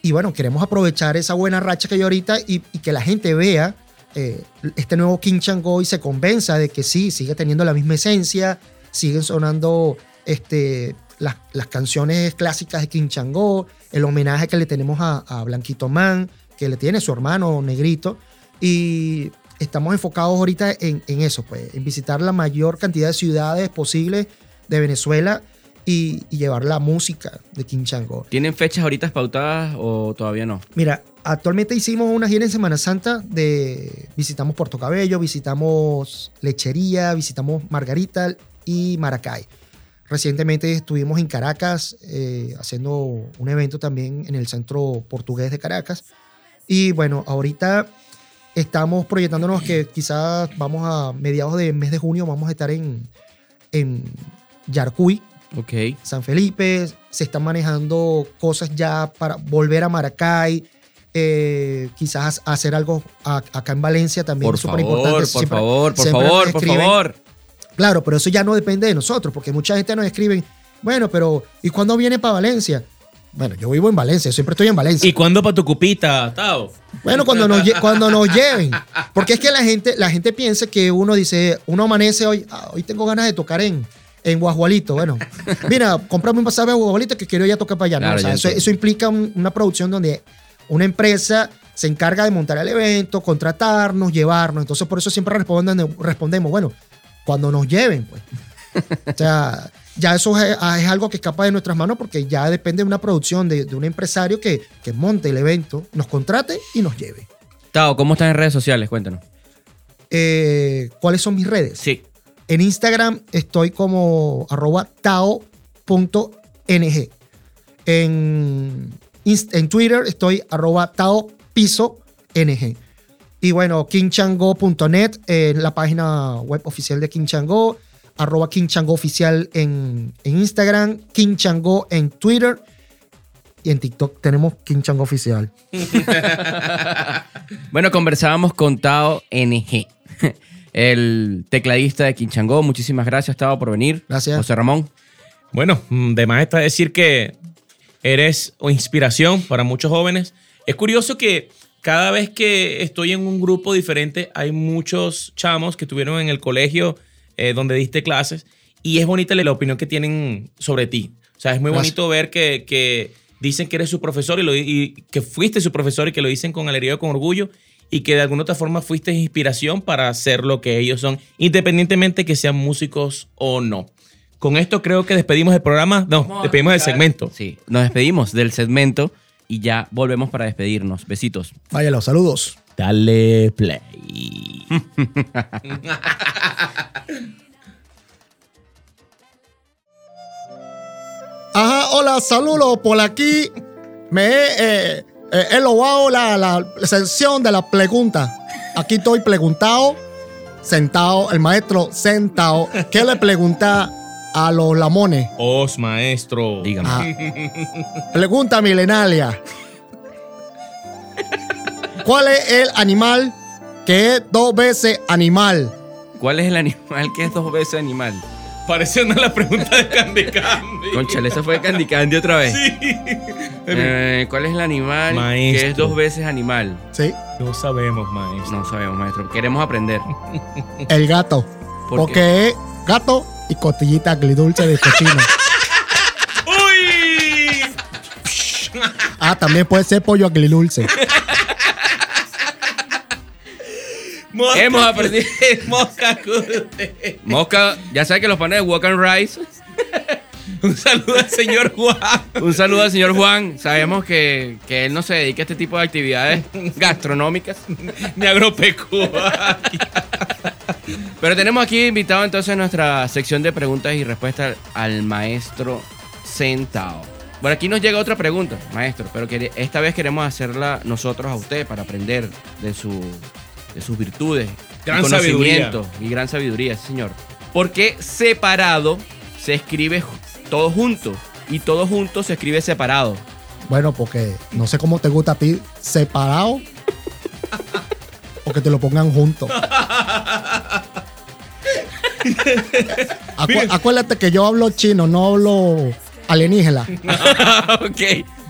y bueno, queremos aprovechar esa buena racha que hay ahorita y, y que la gente vea eh, este nuevo King Chango y se convenza de que sí, sigue teniendo la misma esencia, siguen sonando este, las, las canciones clásicas de King Chango, el homenaje que le tenemos a, a Blanquito Man, que le tiene su hermano Negrito. Y estamos enfocados ahorita en, en eso, pues, en visitar la mayor cantidad de ciudades posible de Venezuela y, y llevar la música de King Chango. ¿Tienen fechas ahorita pautadas o todavía no? Mira, actualmente hicimos una gira en Semana Santa de visitamos Puerto Cabello, visitamos Lechería, visitamos Margarita y Maracay. Recientemente estuvimos en Caracas eh, haciendo un evento también en el Centro Portugués de Caracas. Y bueno, ahorita estamos proyectándonos que quizás vamos a mediados del mes de junio vamos a estar en, en Yarcuy. San Felipe, se están manejando cosas ya para volver a Maracay, eh, quizás hacer algo a- acá en Valencia también. Por es súper favor, importante. por Siempre- favor, por favor, por favor. Claro, pero eso ya no depende de nosotros, porque mucha gente nos escribe, bueno, pero ¿y cuándo viene para Valencia? Bueno, yo vivo en Valencia, siempre estoy en Valencia. ¿Y cuándo para tu cupita, Tao? Bueno, cuando nos, cuando nos lleven. Porque es que la gente, la gente piensa que uno dice, uno amanece hoy, "Ah, hoy tengo ganas de tocar en, en Guajualito. Bueno, mira, comprame un pasaje a Guajualito que quiero ir a tocar para allá. O sea, ya eso, implica un- una producción donde una empresa se encarga de montar el evento, contratarnos, llevarnos. Entonces, por eso siempre responden- respondemos, bueno, cuando nos lleven, pues. O sea, ya eso es, es algo que escapa de nuestras manos porque ya depende de una producción de, de un empresario que, que monte el evento, nos contrate y nos lleve. Tao, ¿cómo estás en redes sociales? Cuéntanos. Eh, ¿Cuáles son mis redes? Sí. En Instagram estoy como arroba tao.ng. En, en Twitter estoy arroba tao piso ng. Y bueno, kingchango.net, eh, la página web oficial de King Chango, arroba King Chango oficial en, en Instagram, King Chango en Twitter y en TikTok tenemos King Chango oficial. Bueno, conversábamos con Tao NG, el tecladista de Quinchangó. Muchísimas gracias, Tao, por venir. Gracias. José Ramón. Bueno, mm, de más está decir que eres o inspiración para muchos jóvenes. Es curioso que cada vez que estoy en un grupo diferente, hay muchos chamos que estuvieron en el colegio eh, donde diste clases y es bonita la opinión que tienen sobre ti. O sea, es muy Gracias. bonito ver que, que dicen que eres su profesor y, lo- y que fuiste su profesor y que lo dicen con alegría y con orgullo y que de alguna otra forma fuiste inspiración para hacer lo que ellos son, independientemente que sean músicos o no. Con esto creo que despedimos el programa. No, despedimos el segmento. Sí, nos despedimos del segmento y ya volvemos para despedirnos. Besitos. Vaya, los saludos. Dale play. Ajá, hola, saludos por aquí. Me he, eh, eh, he logrado la, la sección de la pregunta. Aquí estoy preguntado, sentado, el maestro sentado. ¿Qué le pregunta a los lamones? Os, maestro. Dígame. Ah, pregunta milenaria. ¿Cuál es el animal que es dos veces animal? ¿Cuál es el animal que es dos veces animal? Parece una de las preguntas de Candy Candy. Conchale, esa fue Candy Candy otra vez. Sí. Eh, ¿Cuál es el animal que es dos veces animal? Sí, No sabemos, maestro. No sabemos, maestro. Queremos aprender. el gato. ¿Por porque es gato y costillita agridulce de cochino. ¡Uy! Ah, también puede ser pollo agridulce. Mosca- Hemos aprendido. Mosca Cute. Mosca, ya sabe que los panes de Walk and Rice. Un saludo al señor Juan. Un saludo al señor Juan. Sabemos que, que él no se dedica a este tipo de actividades gastronómicas. Mi agropecuaria. Pero tenemos aquí invitado entonces a nuestra sección de preguntas y respuestas al maestro Sentao. Por aquí nos llega otra pregunta, maestro, pero que esta vez queremos hacerla nosotros a usted para aprender de, su, de sus virtudes, Gran y conocimiento y gran sabiduría, sí, señor. ¿Por qué separado se escribe todo junto y todo junto se escribe separado? Bueno, porque no sé cómo te gusta a ti, separado o que te lo pongan juntos. Acu- acuérdate que yo hablo chino, no hablo alienígena. ok,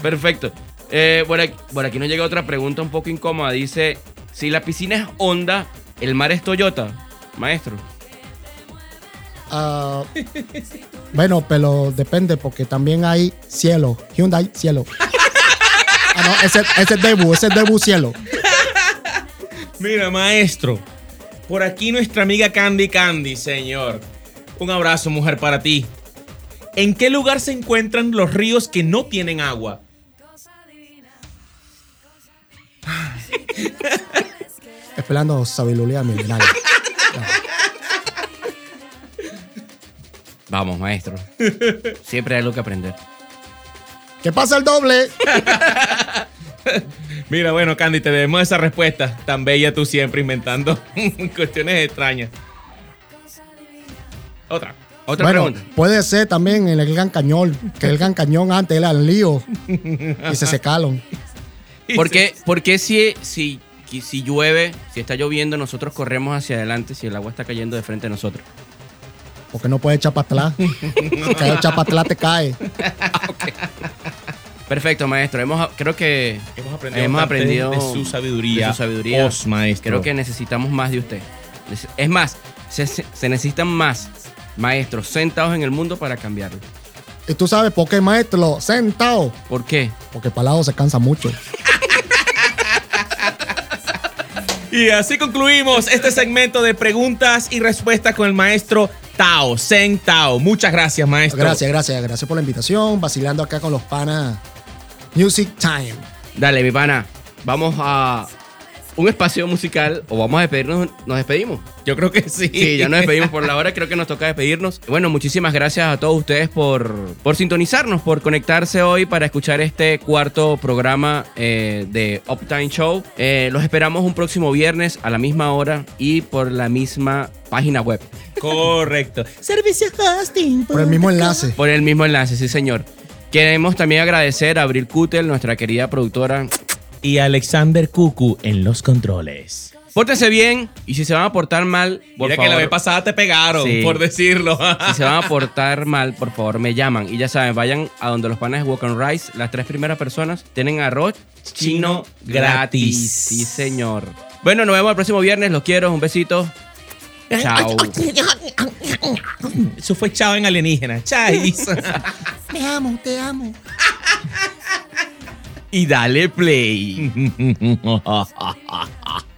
perfecto. Eh, por, aquí, por aquí nos llega otra pregunta un poco incómoda. Dice, si la piscina es Honda, ¿el mar es Toyota? Maestro. Ah, bueno, pero depende porque también hay cielo. Hyundai, cielo. Ah, no, ese, ese es Debu, ese es Debu cielo. Mira, maestro. Por aquí nuestra amiga Candy Candy, señor. Un abrazo, mujer, para ti. ¿En qué lugar se encuentran los ríos que no tienen agua? Esperando sabiduría milenaria. Vamos, maestro. Siempre hay algo que aprender. ¿Qué pasa el doble? Mira, bueno, Candy, te debemos esa respuesta. Tan bella tú siempre inventando cuestiones extrañas. Otra. Otra bueno, pregunta. puede ser también en el Gran Cañón, que el Gran Cañón antes era el lío y se secaron. ¿Por qué, por qué si, si, si llueve, si está lloviendo, nosotros corremos hacia adelante si el agua está cayendo de frente a nosotros? Porque no puede echar para atrás. Si cae echar para atrás te cae. Perfecto, maestro. Hemos, creo que Hemos aprendido, Hemos bastante aprendido de su sabiduría. de su sabiduría. Os, maestro. creo que necesitamos más de usted. Es más, se, se necesitan más maestros sentados en el mundo para cambiarlo. Y tú sabes por qué, maestro, sentado. ¿Por qué? Porque Palado se cansa mucho. Y así concluimos este segmento de preguntas y respuestas con el maestro Tao, Zen Tao. Muchas gracias, maestro. Gracias, gracias, gracias por la invitación. Vacilando acá con los panas. Music Time. Dale, mi pana. Vamos a un espacio musical o vamos a despedirnos. Nos despedimos. Yo creo que sí. Sí, ya nos despedimos por la hora, creo que nos toca despedirnos. Bueno, muchísimas gracias a todos ustedes por, por sintonizarnos, por conectarse hoy para escuchar este cuarto programa eh, de Uptime Show. Eh, los esperamos un próximo viernes a la misma hora y por la misma página web. Correcto. Servicio hosting. Por el mismo enlace. Por el mismo enlace, sí señor. Queremos también agradecer a Abril Kutel, nuestra querida productora. Y Alexander Cucu en los controles. Pórtense bien y si se van a portar mal, por Mira favor, que la vez pasada te pegaron, Sí. por decirlo. Si se van a portar mal, por favor, me llaman. Y ya saben, vayan a donde los panes de Walk and Rice. Las tres primeras personas tienen arroz chino gratis. Gratis. Sí, señor. Bueno, nos vemos el próximo viernes. Los quiero. Un besito. Chao. Eso fue chao en alienígena. Chais. Te amo, te amo. y dale play.